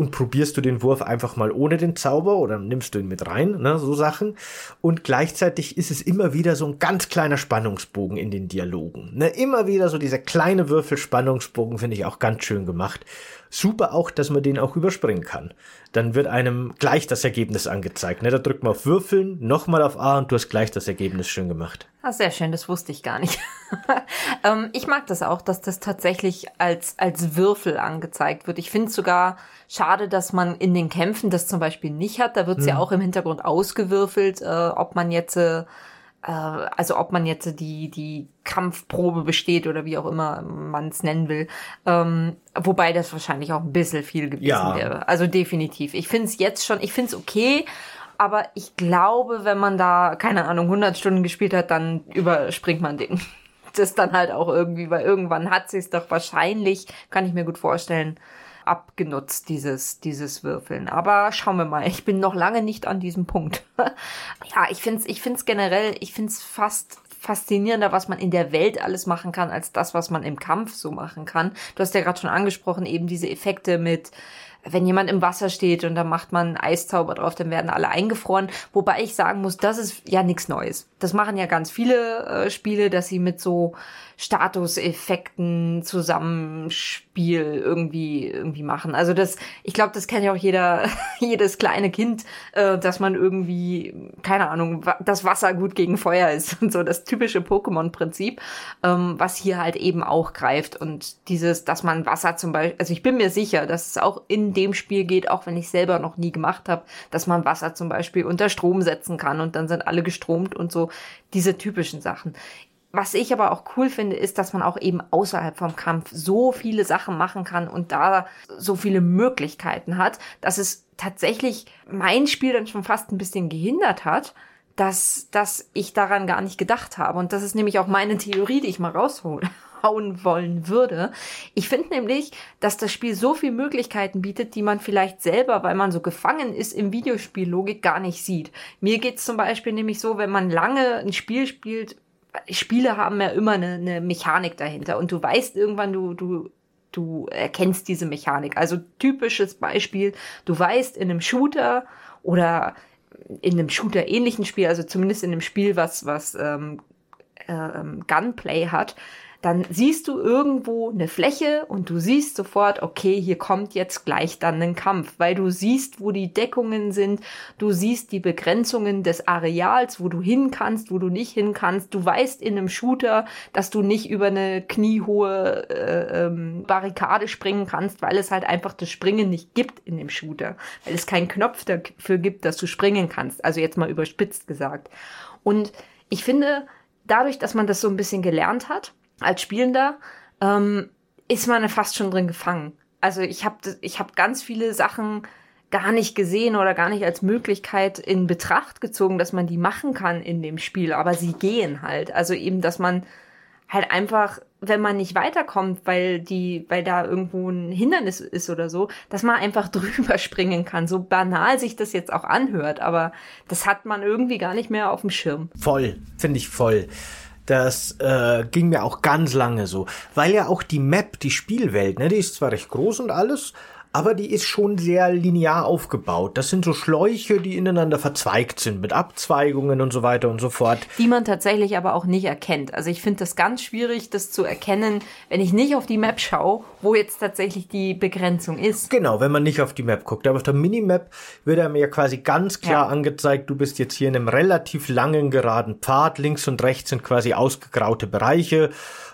und probierst du den Wurf einfach mal ohne den Zauber oder nimmst du ihn mit rein, ne, so Sachen. Und gleichzeitig ist es immer wieder so ein ganz kleiner Spannungsbogen in den Dialogen. Ne, immer wieder so dieser kleine Würfelspannungsbogen finde ich auch ganz schön gemacht. Super auch, dass man den auch überspringen kann. Dann wird einem gleich das Ergebnis angezeigt. Ne? Da drückt man auf Würfeln, nochmal auf A und du hast gleich das Ergebnis schön gemacht. Ah, sehr schön, das wusste ich gar nicht. [laughs] ähm, ich mag das auch, dass das tatsächlich als, als Würfel angezeigt wird. Ich finde sogar schade, dass man in den Kämpfen das zum Beispiel nicht hat. Da wird es hm. ja auch im Hintergrund ausgewürfelt, äh, ob man jetzt äh, also ob man jetzt die, die Kampfprobe besteht oder wie auch immer man es nennen will. Ähm, wobei das wahrscheinlich auch ein bisschen viel gewesen ja. wäre. Also definitiv. Ich finde es jetzt schon, ich finde es okay, aber ich glaube, wenn man da, keine Ahnung, 100 Stunden gespielt hat, dann überspringt man den. [laughs] Das dann halt auch irgendwie, weil irgendwann hat sich doch wahrscheinlich, kann ich mir gut vorstellen, abgenutzt, dieses, dieses Würfeln. Aber schauen wir mal. Ich bin noch lange nicht an diesem Punkt. [laughs] ja, ich finde es ich find's generell, ich finde es fast faszinierender, was man in der Welt alles machen kann, als das, was man im Kampf so machen kann. Du hast ja gerade schon angesprochen, eben diese Effekte mit wenn jemand im Wasser steht und da macht man Eiszauber drauf, dann werden alle eingefroren. Wobei ich sagen muss, das ist ja nichts Neues. Das machen ja ganz viele äh, Spiele, dass sie mit so Statuseffekten Zusammenspiel irgendwie irgendwie machen. Also das, ich glaube, das kennt ja auch jeder, [laughs] jedes kleine Kind, äh, dass man irgendwie, keine Ahnung, das Wasser gut gegen Feuer ist [laughs] und so das typische Pokémon-Prinzip, ähm, was hier halt eben auch greift und dieses, dass man Wasser zum Beispiel, also ich bin mir sicher, dass es auch in dem Spiel geht, auch wenn ich selber noch nie gemacht habe, dass man Wasser zum Beispiel unter Strom setzen kann und dann sind alle gestromt und so diese typischen Sachen. Was ich aber auch cool finde, ist, dass man auch eben außerhalb vom Kampf so viele Sachen machen kann und da so viele Möglichkeiten hat, dass es tatsächlich mein Spiel dann schon fast ein bisschen gehindert hat, dass, dass ich daran gar nicht gedacht habe. Und das ist nämlich auch meine Theorie, die ich mal raushauen [laughs] wollen würde. Ich finde nämlich, dass das Spiel so viele Möglichkeiten bietet, die man vielleicht selber, weil man so gefangen ist im Videospiellogik, gar nicht sieht. Mir geht's zum Beispiel nämlich so, wenn man lange ein Spiel spielt, Spiele haben ja immer eine, eine Mechanik dahinter und du weißt irgendwann, du, du, du erkennst diese Mechanik. Also typisches Beispiel, du weißt in einem Shooter oder in einem Shooter-ähnlichen Spiel, also zumindest in einem Spiel, was, was ähm, äh, ähm, Gunplay hat, dann siehst du irgendwo eine Fläche und du siehst sofort, okay, hier kommt jetzt gleich dann ein Kampf, weil du siehst, wo die Deckungen sind, du siehst die Begrenzungen des Areals, wo du hin kannst, wo du nicht hin kannst. Du weißt in einem Shooter, dass du nicht über eine kniehohe äh, ähm, Barrikade springen kannst, weil es halt einfach das Springen nicht gibt in dem Shooter, weil es keinen Knopf dafür gibt, dass du springen kannst. Also jetzt mal überspitzt gesagt. Und ich finde, dadurch, dass man das so ein bisschen gelernt hat, als Spielender, ähm, ist man fast schon drin gefangen. Also ich habe ich hab ganz viele Sachen gar nicht gesehen oder gar nicht als Möglichkeit in Betracht gezogen, dass man die machen kann in dem Spiel, aber sie gehen halt. Also eben, dass man halt einfach wenn man nicht weiterkommt, weil die, weil da irgendwo ein Hindernis ist oder so, dass man einfach [laughs] drüber springen kann. So banal sich das jetzt auch anhört, aber das hat man irgendwie gar nicht mehr auf dem Schirm. Voll, finde ich voll. Das äh, ging mir auch ganz lange so, weil ja auch die Map, die Spielwelt, ne, die ist zwar recht groß und alles, aber die ist schon sehr linear aufgebaut. Das sind so Schläuche, die ineinander verzweigt sind, mit Abzweigungen und so weiter und so fort. Die man tatsächlich aber auch nicht erkennt. Also ich finde das ganz schwierig, das zu erkennen, wenn ich nicht auf die Map schaue, wo jetzt tatsächlich die Begrenzung ist. Genau, wenn man nicht auf die Map guckt. Aber auf der Minimap wird er mir quasi ganz klar ja. angezeigt, du bist jetzt hier in einem relativ langen geraden Pfad. Links und rechts sind quasi ausgegraute Bereiche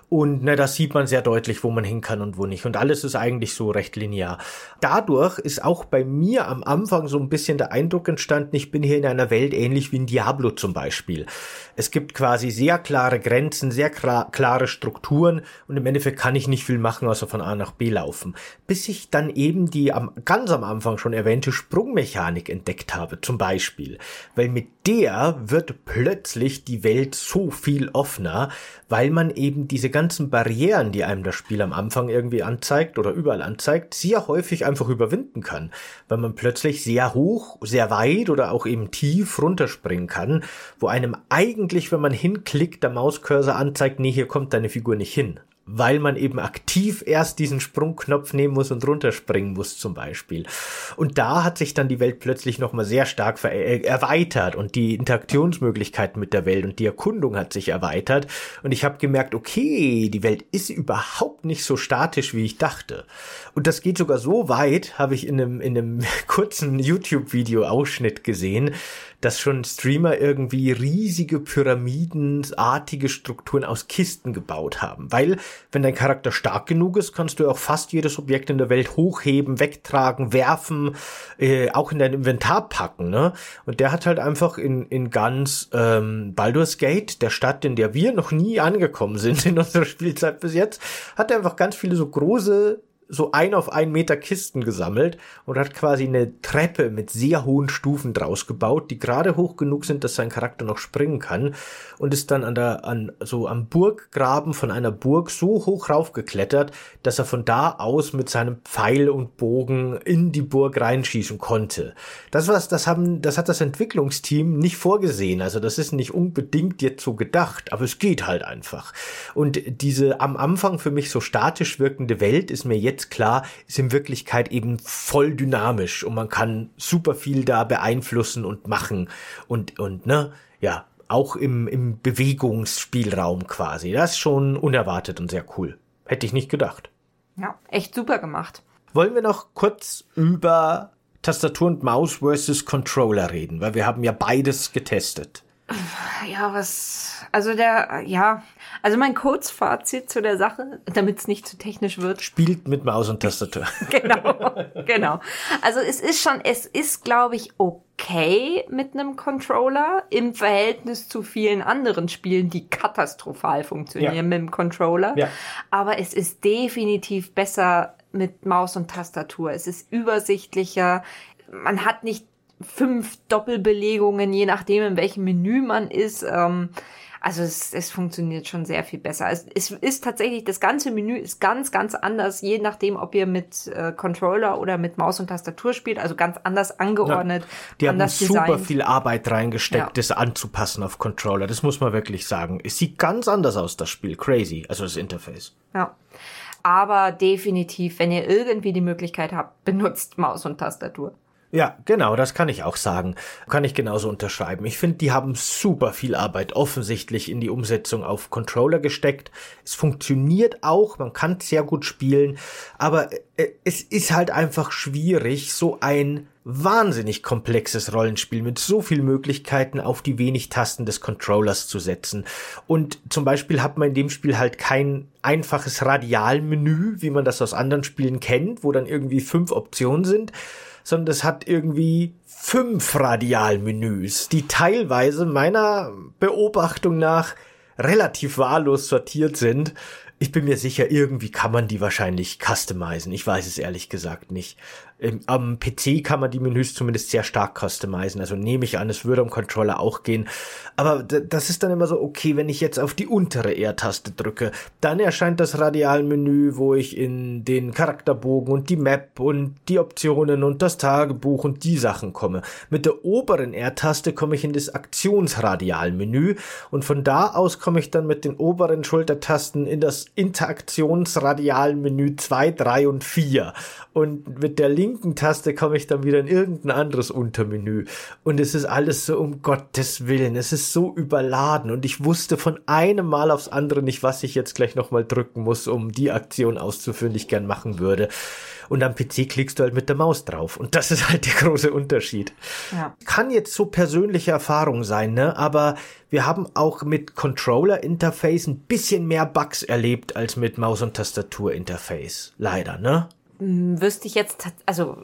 und ne, das sieht man sehr deutlich, wo man hin kann und wo nicht. Und alles ist eigentlich so recht linear. Dadurch ist auch bei mir am Anfang so ein bisschen der Eindruck entstanden, ich bin hier in einer Welt ähnlich wie in Diablo zum Beispiel. Es gibt quasi sehr klare Grenzen, sehr klare Strukturen und im Endeffekt kann ich nicht viel machen, außer von A nach B laufen. Bis ich dann eben die am, ganz am Anfang schon erwähnte Sprungmechanik entdeckt habe, zum Beispiel. Weil mit der wird plötzlich die Welt so viel offener, weil man eben diese ganzen Barrieren, die einem das Spiel am Anfang irgendwie anzeigt oder überall anzeigt, sehr häufig einfach überwinden kann, weil man plötzlich sehr hoch, sehr weit oder auch eben tief runterspringen kann, wo einem eigentlich, wenn man hinklickt, der Mauscursor anzeigt, nee, hier kommt deine Figur nicht hin weil man eben aktiv erst diesen Sprungknopf nehmen muss und runterspringen muss zum Beispiel. Und da hat sich dann die Welt plötzlich nochmal sehr stark äh, erweitert und die Interaktionsmöglichkeiten mit der Welt und die Erkundung hat sich erweitert. Und ich habe gemerkt, okay, die Welt ist überhaupt nicht so statisch, wie ich dachte. Und das geht sogar so weit, habe ich in einem, in einem [laughs] kurzen YouTube-Video-Ausschnitt gesehen, dass schon Streamer irgendwie riesige pyramidenartige Strukturen aus Kisten gebaut haben. Weil, wenn dein Charakter stark genug ist, kannst du auch fast jedes Objekt in der Welt hochheben, wegtragen, werfen, äh, auch in dein Inventar packen. Ne? Und der hat halt einfach in, in ganz ähm, Baldur's Gate, der Stadt, in der wir noch nie angekommen sind in unserer Spielzeit bis jetzt, hat er einfach ganz viele so große so ein auf ein Meter Kisten gesammelt und hat quasi eine Treppe mit sehr hohen Stufen draus gebaut, die gerade hoch genug sind, dass sein Charakter noch springen kann und ist dann an der, an, so am Burggraben von einer Burg so hoch raufgeklettert, dass er von da aus mit seinem Pfeil und Bogen in die Burg reinschießen konnte. Das was, das haben, das hat das Entwicklungsteam nicht vorgesehen. Also das ist nicht unbedingt jetzt so gedacht, aber es geht halt einfach. Und diese am Anfang für mich so statisch wirkende Welt ist mir jetzt klar, ist in Wirklichkeit eben voll dynamisch und man kann super viel da beeinflussen und machen und, und, ne, ja, auch im, im Bewegungsspielraum quasi. Das ist schon unerwartet und sehr cool. Hätte ich nicht gedacht. Ja, echt super gemacht. Wollen wir noch kurz über Tastatur und Maus versus Controller reden, weil wir haben ja beides getestet. Ja, was, also der, ja, also mein Kurzfazit zu der Sache, damit es nicht zu technisch wird. Spielt mit Maus und Tastatur. [laughs] genau, genau. Also es ist schon, es ist, glaube ich, okay mit einem Controller im Verhältnis zu vielen anderen Spielen, die katastrophal funktionieren ja. mit dem Controller. Ja. Aber es ist definitiv besser mit Maus und Tastatur. Es ist übersichtlicher. Man hat nicht fünf Doppelbelegungen, je nachdem, in welchem Menü man ist. Ähm, also es, es funktioniert schon sehr viel besser. Es, es ist tatsächlich, das ganze Menü ist ganz, ganz anders, je nachdem, ob ihr mit äh, Controller oder mit Maus und Tastatur spielt, also ganz anders angeordnet. Ja, die haben super designt. viel Arbeit reingesteckt, ja. das anzupassen auf Controller. Das muss man wirklich sagen. Es sieht ganz anders aus, das Spiel. Crazy, also das Interface. Ja. Aber definitiv, wenn ihr irgendwie die Möglichkeit habt, benutzt Maus und Tastatur. Ja, genau, das kann ich auch sagen. Kann ich genauso unterschreiben. Ich finde, die haben super viel Arbeit offensichtlich in die Umsetzung auf Controller gesteckt. Es funktioniert auch, man kann sehr gut spielen, aber äh, es ist halt einfach schwierig, so ein wahnsinnig komplexes Rollenspiel mit so viel Möglichkeiten auf die wenig Tasten des Controllers zu setzen. Und zum Beispiel hat man in dem Spiel halt kein einfaches Radialmenü, wie man das aus anderen Spielen kennt, wo dann irgendwie fünf Optionen sind, sondern es hat irgendwie fünf Radialmenüs, die teilweise meiner Beobachtung nach relativ wahllos sortiert sind. Ich bin mir sicher, irgendwie kann man die wahrscheinlich customizen. Ich weiß es ehrlich gesagt nicht. Am PC kann man die Menüs zumindest sehr stark customizen. Also nehme ich an, es würde am Controller auch gehen. Aber das ist dann immer so, okay, wenn ich jetzt auf die untere R-Taste drücke, dann erscheint das Radialmenü, wo ich in den Charakterbogen und die Map und die Optionen und das Tagebuch und die Sachen komme. Mit der oberen R-Taste komme ich in das Aktionsradialmenü und von da aus komme ich dann mit den oberen Schultertasten in das Interaktionsradialmenü 2, 3 und 4. Und mit der linken Taste komme ich dann wieder in irgendein anderes Untermenü. Und es ist alles so um Gottes Willen. Es ist so überladen. Und ich wusste von einem Mal aufs andere nicht, was ich jetzt gleich nochmal drücken muss, um die Aktion auszuführen, die ich gern machen würde. Und am PC klickst du halt mit der Maus drauf. Und das ist halt der große Unterschied. Ja. Kann jetzt so persönliche Erfahrung sein, ne? Aber wir haben auch mit Controller-Interface ein bisschen mehr Bugs erlebt als mit Maus- und Tastatur-Interface. Leider, ne? Wüsste ich jetzt, also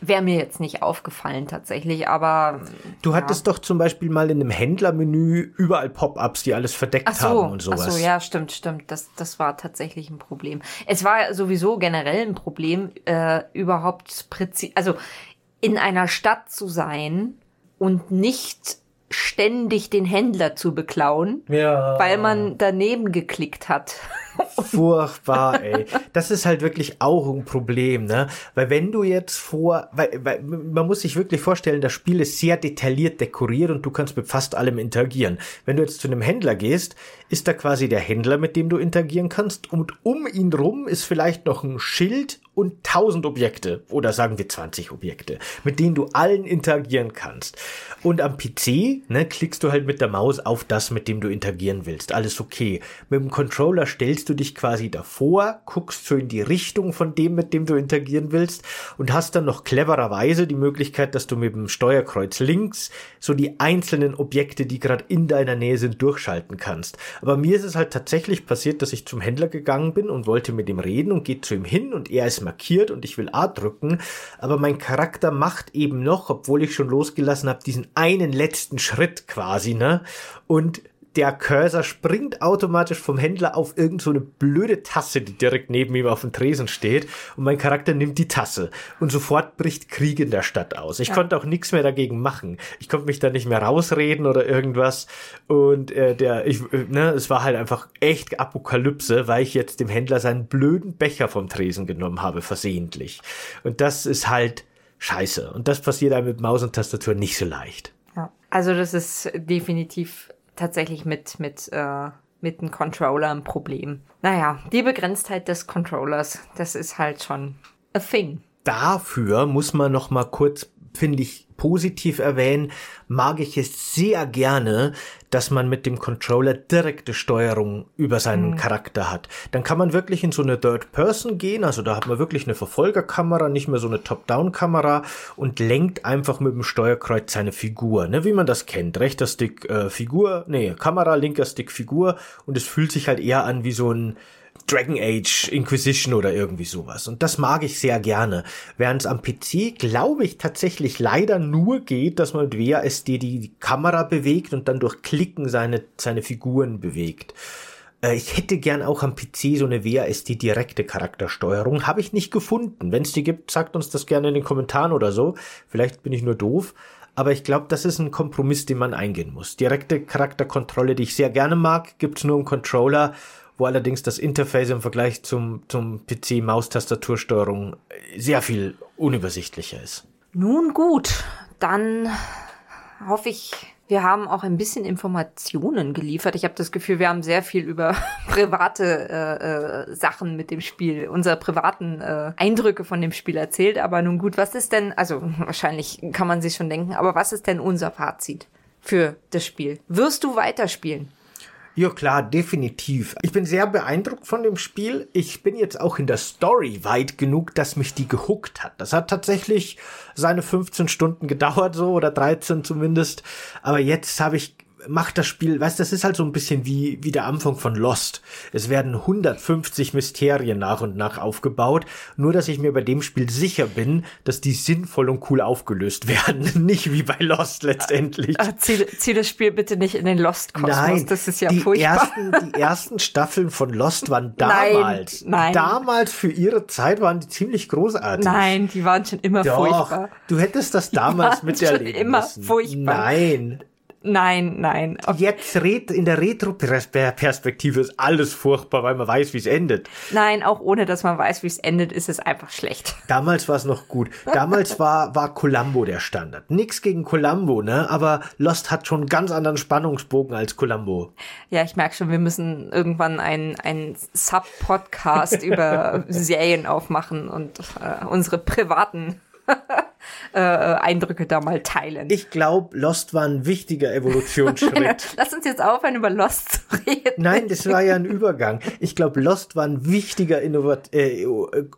wäre mir jetzt nicht aufgefallen tatsächlich, aber. Du ja. hattest doch zum Beispiel mal in einem Händlermenü überall Pop-ups, die alles verdeckt so, haben und sowas. Ach so, ja, stimmt, stimmt. Das, das war tatsächlich ein Problem. Es war sowieso generell ein Problem, äh, überhaupt präzise, also in einer Stadt zu sein und nicht ständig den Händler zu beklauen, ja. weil man daneben geklickt hat. Furchtbar, ey. Das ist halt wirklich auch ein Problem, ne? Weil wenn du jetzt vor, weil, weil man muss sich wirklich vorstellen, das Spiel ist sehr detailliert dekoriert und du kannst mit fast allem interagieren. Wenn du jetzt zu einem Händler gehst, ist da quasi der Händler, mit dem du interagieren kannst und um ihn rum ist vielleicht noch ein Schild und tausend Objekte oder sagen wir 20 Objekte, mit denen du allen interagieren kannst. Und am PC, ne, klickst du halt mit der Maus auf das, mit dem du interagieren willst. Alles okay. Mit dem Controller stellst du dich quasi davor, guckst so in die Richtung von dem, mit dem du interagieren willst und hast dann noch clevererweise die Möglichkeit, dass du mit dem Steuerkreuz links so die einzelnen Objekte, die gerade in deiner Nähe sind, durchschalten kannst. Aber mir ist es halt tatsächlich passiert, dass ich zum Händler gegangen bin und wollte mit ihm reden und geht zu ihm hin und er ist markiert und ich will A drücken, aber mein Charakter macht eben noch, obwohl ich schon losgelassen habe, diesen einen letzten Schritt quasi, ne? Und der Cursor springt automatisch vom Händler auf irgend so eine blöde Tasse, die direkt neben ihm auf dem Tresen steht. Und mein Charakter nimmt die Tasse. Und sofort bricht Krieg in der Stadt aus. Ich ja. konnte auch nichts mehr dagegen machen. Ich konnte mich da nicht mehr rausreden oder irgendwas. Und äh, der, ich, äh, ne, es war halt einfach echt Apokalypse, weil ich jetzt dem Händler seinen blöden Becher vom Tresen genommen habe, versehentlich. Und das ist halt scheiße. Und das passiert einem mit Maus und Tastatur nicht so leicht. Ja, also das ist definitiv tatsächlich mit, mit, äh, mit dem Controller ein Problem. Naja, die Begrenztheit des Controllers, das ist halt schon a thing. Dafür muss man noch mal kurz finde ich, positiv erwähnen, mag ich es sehr gerne, dass man mit dem Controller direkte Steuerung über seinen mhm. Charakter hat. Dann kann man wirklich in so eine Third Person gehen, also da hat man wirklich eine Verfolgerkamera, nicht mehr so eine Top-Down-Kamera und lenkt einfach mit dem Steuerkreuz seine Figur, ne, wie man das kennt. Rechter Stick äh, Figur, nee, Kamera, linker Stick Figur und es fühlt sich halt eher an wie so ein Dragon Age Inquisition oder irgendwie sowas. Und das mag ich sehr gerne. Während es am PC, glaube ich, tatsächlich leider nur geht, dass man mit WASD die Kamera bewegt und dann durch Klicken seine, seine Figuren bewegt. Äh, ich hätte gern auch am PC so eine WASD direkte Charaktersteuerung. Habe ich nicht gefunden. Wenn es die gibt, sagt uns das gerne in den Kommentaren oder so. Vielleicht bin ich nur doof. Aber ich glaube, das ist ein Kompromiss, den man eingehen muss. Direkte Charakterkontrolle, die ich sehr gerne mag, gibt's nur im Controller wo allerdings das Interface im Vergleich zum, zum PC Maustastatursteuerung sehr viel unübersichtlicher ist. Nun gut, dann hoffe ich, wir haben auch ein bisschen Informationen geliefert. Ich habe das Gefühl, wir haben sehr viel über [laughs] private äh, äh, Sachen mit dem Spiel, unsere privaten äh, Eindrücke von dem Spiel erzählt. Aber nun gut, was ist denn, also wahrscheinlich kann man sich schon denken, aber was ist denn unser Fazit für das Spiel? Wirst du weiterspielen? Ja klar, definitiv. Ich bin sehr beeindruckt von dem Spiel. Ich bin jetzt auch in der Story weit genug, dass mich die gehuckt hat. Das hat tatsächlich seine 15 Stunden gedauert, so oder 13 zumindest. Aber jetzt habe ich macht das Spiel, weißt, das ist halt so ein bisschen wie, wie der Anfang von Lost. Es werden 150 Mysterien nach und nach aufgebaut, nur dass ich mir bei dem Spiel sicher bin, dass die sinnvoll und cool aufgelöst [laughs] werden, nicht wie bei Lost letztendlich. Ach, zieh, zieh das Spiel bitte nicht in den Lost-Kosmos, Nein, das ist ja die furchtbar. Ersten, die ersten Staffeln von Lost waren [laughs] Nein, damals, nein. damals für ihre Zeit waren die ziemlich großartig. Nein, die waren schon immer Doch, furchtbar. du hättest das damals waren miterleben schon immer müssen. furchtbar. Nein, Nein, nein. Auf- jetzt red, in der Retro-Perspektive ist alles furchtbar, weil man weiß, wie es endet. Nein, auch ohne dass man weiß, wie es endet, ist es einfach schlecht. [laughs] Damals war es noch gut. Damals war, war Columbo der Standard. Nix gegen Columbo, ne? Aber Lost hat schon einen ganz anderen Spannungsbogen als Columbo. Ja, ich merke schon, wir müssen irgendwann einen, einen Sub-Podcast [laughs] über Serien aufmachen und äh, unsere privaten [laughs] äh, Eindrücke da mal teilen. Ich glaube, Lost war ein wichtiger Evolutionsschritt. [laughs] Lass uns jetzt aufhören, über Lost zu reden. Nein, das war ja ein Übergang. Ich glaube, Lost war ein wichtiger Innovat äh,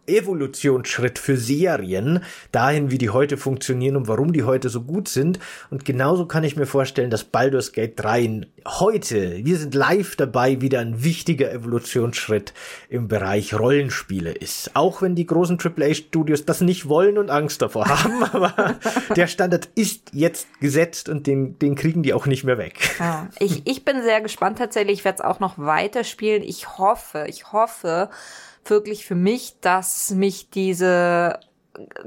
Evolutionsschritt für Serien, dahin, wie die heute funktionieren und warum die heute so gut sind. Und genauso kann ich mir vorstellen, dass Baldur's Gate 3 heute, wir sind live dabei, wieder ein wichtiger Evolutionsschritt im Bereich Rollenspiele ist. Auch wenn die großen AAA-Studios das nicht wollen und Angst davor haben, [laughs] aber [laughs] der Standard ist jetzt gesetzt und den, den kriegen die auch nicht mehr weg. Ja, ich, ich bin sehr gespannt tatsächlich. Ich werde es auch noch weiterspielen. Ich hoffe, ich hoffe wirklich für mich, dass mich diese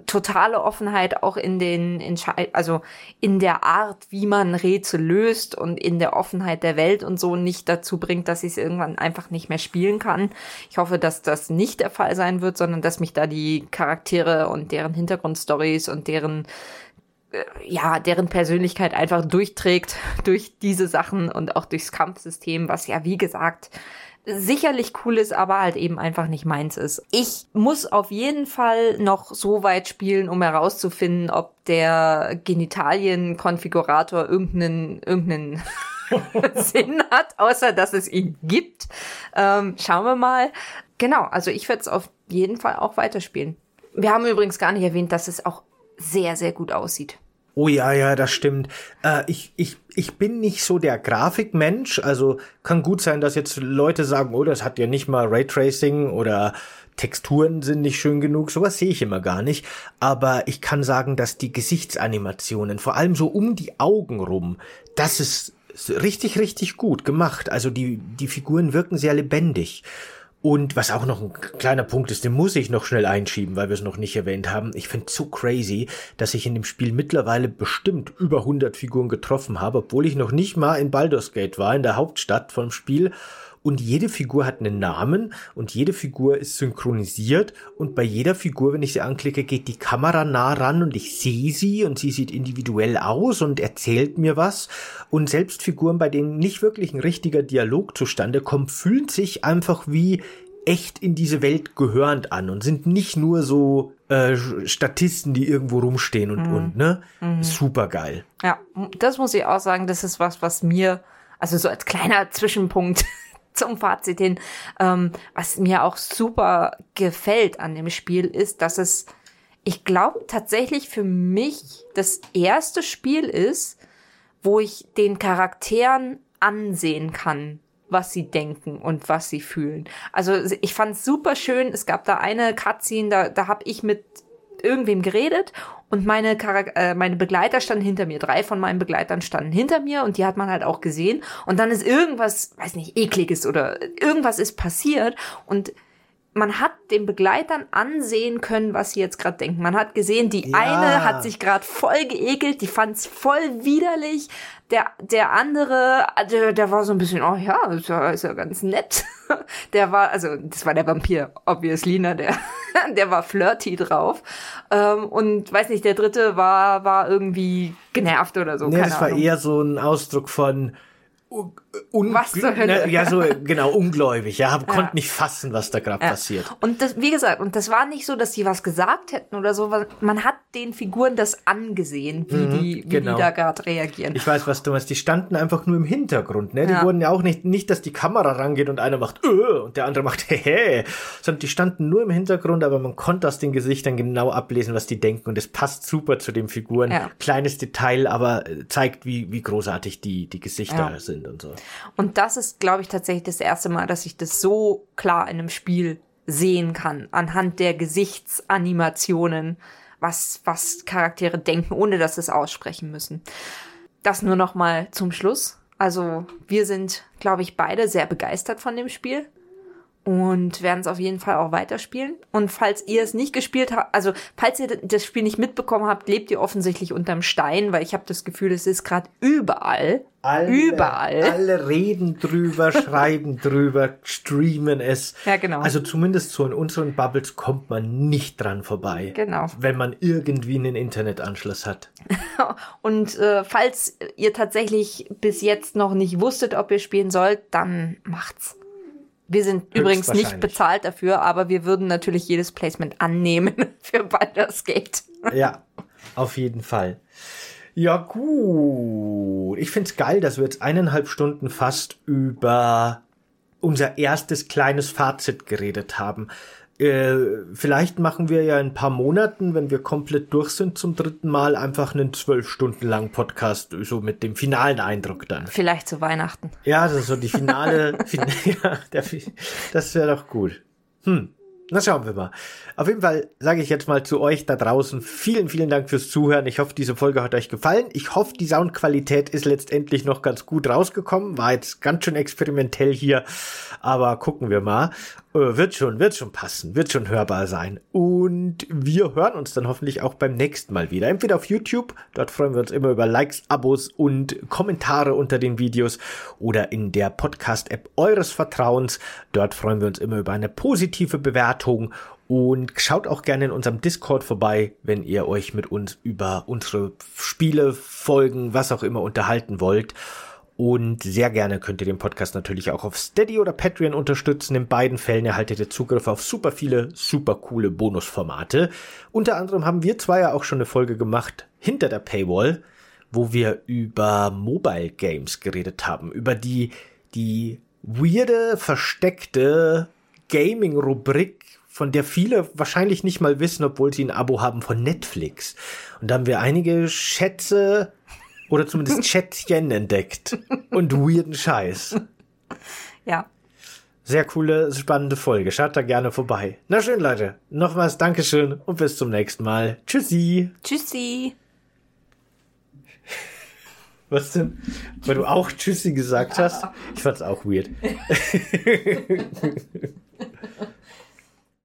totale Offenheit auch in den Entschei also in der Art, wie man Rätsel löst und in der Offenheit der Welt und so nicht dazu bringt, dass ich es irgendwann einfach nicht mehr spielen kann. Ich hoffe, dass das nicht der Fall sein wird, sondern dass mich da die Charaktere und deren Hintergrundstories und deren äh, ja, deren Persönlichkeit einfach durchträgt [laughs] durch diese Sachen und auch durchs Kampfsystem, was ja, wie gesagt, sicherlich cool ist, aber halt eben einfach nicht meins ist. Ich muss auf jeden Fall noch so weit spielen, um herauszufinden, ob der Genitalien-Konfigurator irgendeinen, irgendeinen [laughs] Sinn hat, außer dass es ihn gibt. Ähm, schauen wir mal. Genau, also ich werde es auf jeden Fall auch weiterspielen. Wir haben übrigens gar nicht erwähnt, dass es auch sehr, sehr gut aussieht. Oh ja, ja, das stimmt. Äh, ich, ich, ich bin nicht so der Grafikmensch. Also kann gut sein, dass jetzt Leute sagen, oh, das hat ja nicht mal Raytracing oder Texturen sind nicht schön genug. Sowas sehe ich immer gar nicht. Aber ich kann sagen, dass die Gesichtsanimationen, vor allem so um die Augen rum, das ist richtig, richtig gut gemacht. Also die, die Figuren wirken sehr lebendig. Und was auch noch ein kleiner Punkt ist, den muss ich noch schnell einschieben, weil wir es noch nicht erwähnt haben. Ich finde so crazy, dass ich in dem Spiel mittlerweile bestimmt über 100 Figuren getroffen habe, obwohl ich noch nicht mal in Baldur's Gate war, in der Hauptstadt vom Spiel. Und jede Figur hat einen Namen und jede Figur ist synchronisiert und bei jeder Figur, wenn ich sie anklicke, geht die Kamera nah ran und ich sehe sie und sie sieht individuell aus und erzählt mir was. Und selbst Figuren, bei denen nicht wirklich ein richtiger Dialog zustande kommt, fühlen sich einfach wie echt in diese Welt gehörend an und sind nicht nur so äh, Statisten, die irgendwo rumstehen und, und ne? Super geil. Ja, das muss ich auch sagen, das ist was, was mir, also so als kleiner Zwischenpunkt [laughs] zum Fazit hin, ähm, was mir auch super gefällt an dem Spiel ist, dass es, ich glaube tatsächlich für mich das erste Spiel ist, wo ich den Charakteren ansehen kann, was sie denken und was sie fühlen. Also ich fand es super schön. Es gab da eine Cutscene, da, da habe ich mit irgendwem geredet und meine, äh, meine Begleiter standen hinter mir. Drei von meinen Begleitern standen hinter mir und die hat man halt auch gesehen. Und dann ist irgendwas, weiß nicht, ekliges oder irgendwas ist passiert und man hat den Begleitern ansehen können, was sie jetzt gerade denken. Man hat gesehen, die Ja. eine hat sich gerade voll geekelt, die fand's voll widerlich. Der, der andere, der, der war so ein bisschen, oh ja, ist ja, ist ja ganz nett. [laughs] Der war, also das war der Vampir, obviously, ne? Der, [laughs] der war flirty drauf. Ähm, und weiß nicht, der dritte war, war irgendwie genervt oder so. Nee, das war Ahnung. eher so ein Ausdruck von, oh, Un Was zur Hölle? Ne, ja, so genau, ungläubig, ja, konnte nicht fassen, was da gerade passiert. Und das, wie gesagt, und das war nicht so, dass die was gesagt hätten oder so. weil Man hat den Figuren das angesehen, wie die, wie genau. die da gerade reagieren. Ich weiß, was du meinst. Die standen einfach nur im Hintergrund, ne? Die Ja. wurden ja auch nicht, nicht, dass die Kamera rangeht und einer macht, äh, und der andere macht, [laughs] hehe, sondern die standen nur im Hintergrund, aber man konnte aus den Gesichtern genau ablesen, was die denken und es passt super zu den Figuren. Ja. Kleines Detail, aber äh, zeigt, wie, wie großartig die, die Gesichter Ja. sind und so. Und das ist, glaube ich, tatsächlich das erste Mal, dass ich das so klar in einem Spiel sehen kann, anhand der Gesichtsanimationen, was, was Charaktere denken, ohne dass sie es aussprechen müssen. Das nur noch mal zum Schluss. Also wir sind, glaube ich, beide sehr begeistert von dem Spiel und werden es auf jeden Fall auch weiterspielen. Und falls ihr es nicht gespielt habt, also falls ihr das Spiel nicht mitbekommen habt, lebt ihr offensichtlich unterm Stein, weil ich habe das Gefühl, es ist gerade überall. überall. Alle reden drüber, [laughs] schreiben drüber, streamen es. Ja, genau. Also zumindest so in unseren Bubbles kommt man nicht dran vorbei. Genau. Wenn man irgendwie einen Internetanschluss hat. [laughs] Und äh, falls ihr tatsächlich bis jetzt noch nicht wusstet, ob ihr spielen sollt, dann macht's. Wir sind übrigens nicht bezahlt dafür, aber wir würden natürlich jedes Placement annehmen [laughs] für Baldur's Gate. Ja, auf jeden Fall. Ja, gut. Ich find's geil, dass wir jetzt eineinhalb Stunden fast über unser erstes kleines Fazit geredet haben. Äh, vielleicht machen wir ja in ein paar Monaten, wenn wir komplett durch sind zum dritten Mal, einfach einen zwölf Stunden langen Podcast, so mit dem finalen Eindruck dann. Vielleicht zu Weihnachten. Ja, das ist so die finale, [laughs] fin [laughs] ja, der, das wäre doch gut. Hm. Na schauen wir mal. Auf jeden Fall sage ich jetzt mal zu euch da draußen vielen, vielen Dank fürs Zuhören. Ich hoffe, diese Folge hat euch gefallen. Ich hoffe, die Soundqualität ist letztendlich noch ganz gut rausgekommen. War jetzt ganz schön experimentell hier, aber gucken wir mal. Äh, wird schon, wird schon passen, wird schon hörbar sein. Und wir hören uns dann hoffentlich auch beim nächsten Mal wieder. Entweder auf YouTube, dort freuen wir uns immer über Likes, Abos und Kommentare unter den Videos oder in der Podcast-App eures Vertrauens. Dort freuen wir uns immer über eine positive Bewertung und schaut auch gerne in unserem Discord vorbei, wenn ihr euch mit uns über unsere Spiele, Folgen, was auch immer unterhalten wollt. Und sehr gerne könnt ihr den Podcast natürlich auch auf Steady oder Patreon unterstützen. In beiden Fällen erhaltet ihr Zugriff auf super viele, super coole Bonusformate. Unter anderem haben wir zwei ja auch schon eine Folge gemacht hinter der Paywall, wo wir über Mobile Games geredet haben. Über die, die weirde, versteckte Gaming-Rubrik, von der viele wahrscheinlich nicht mal wissen, obwohl sie ein Abo haben von Netflix. Und da haben wir einige Schätze oder zumindest [laughs] Schätzchen entdeckt und weirden Scheiß. Ja. Sehr coole, spannende Folge. Schaut da gerne vorbei. Na schön, Leute. Nochmals Dankeschön und bis zum nächsten Mal. Tschüssi. Tschüssi. Was denn? Weil du auch Tschüssi gesagt hast? Ich fand's auch weird. [laughs]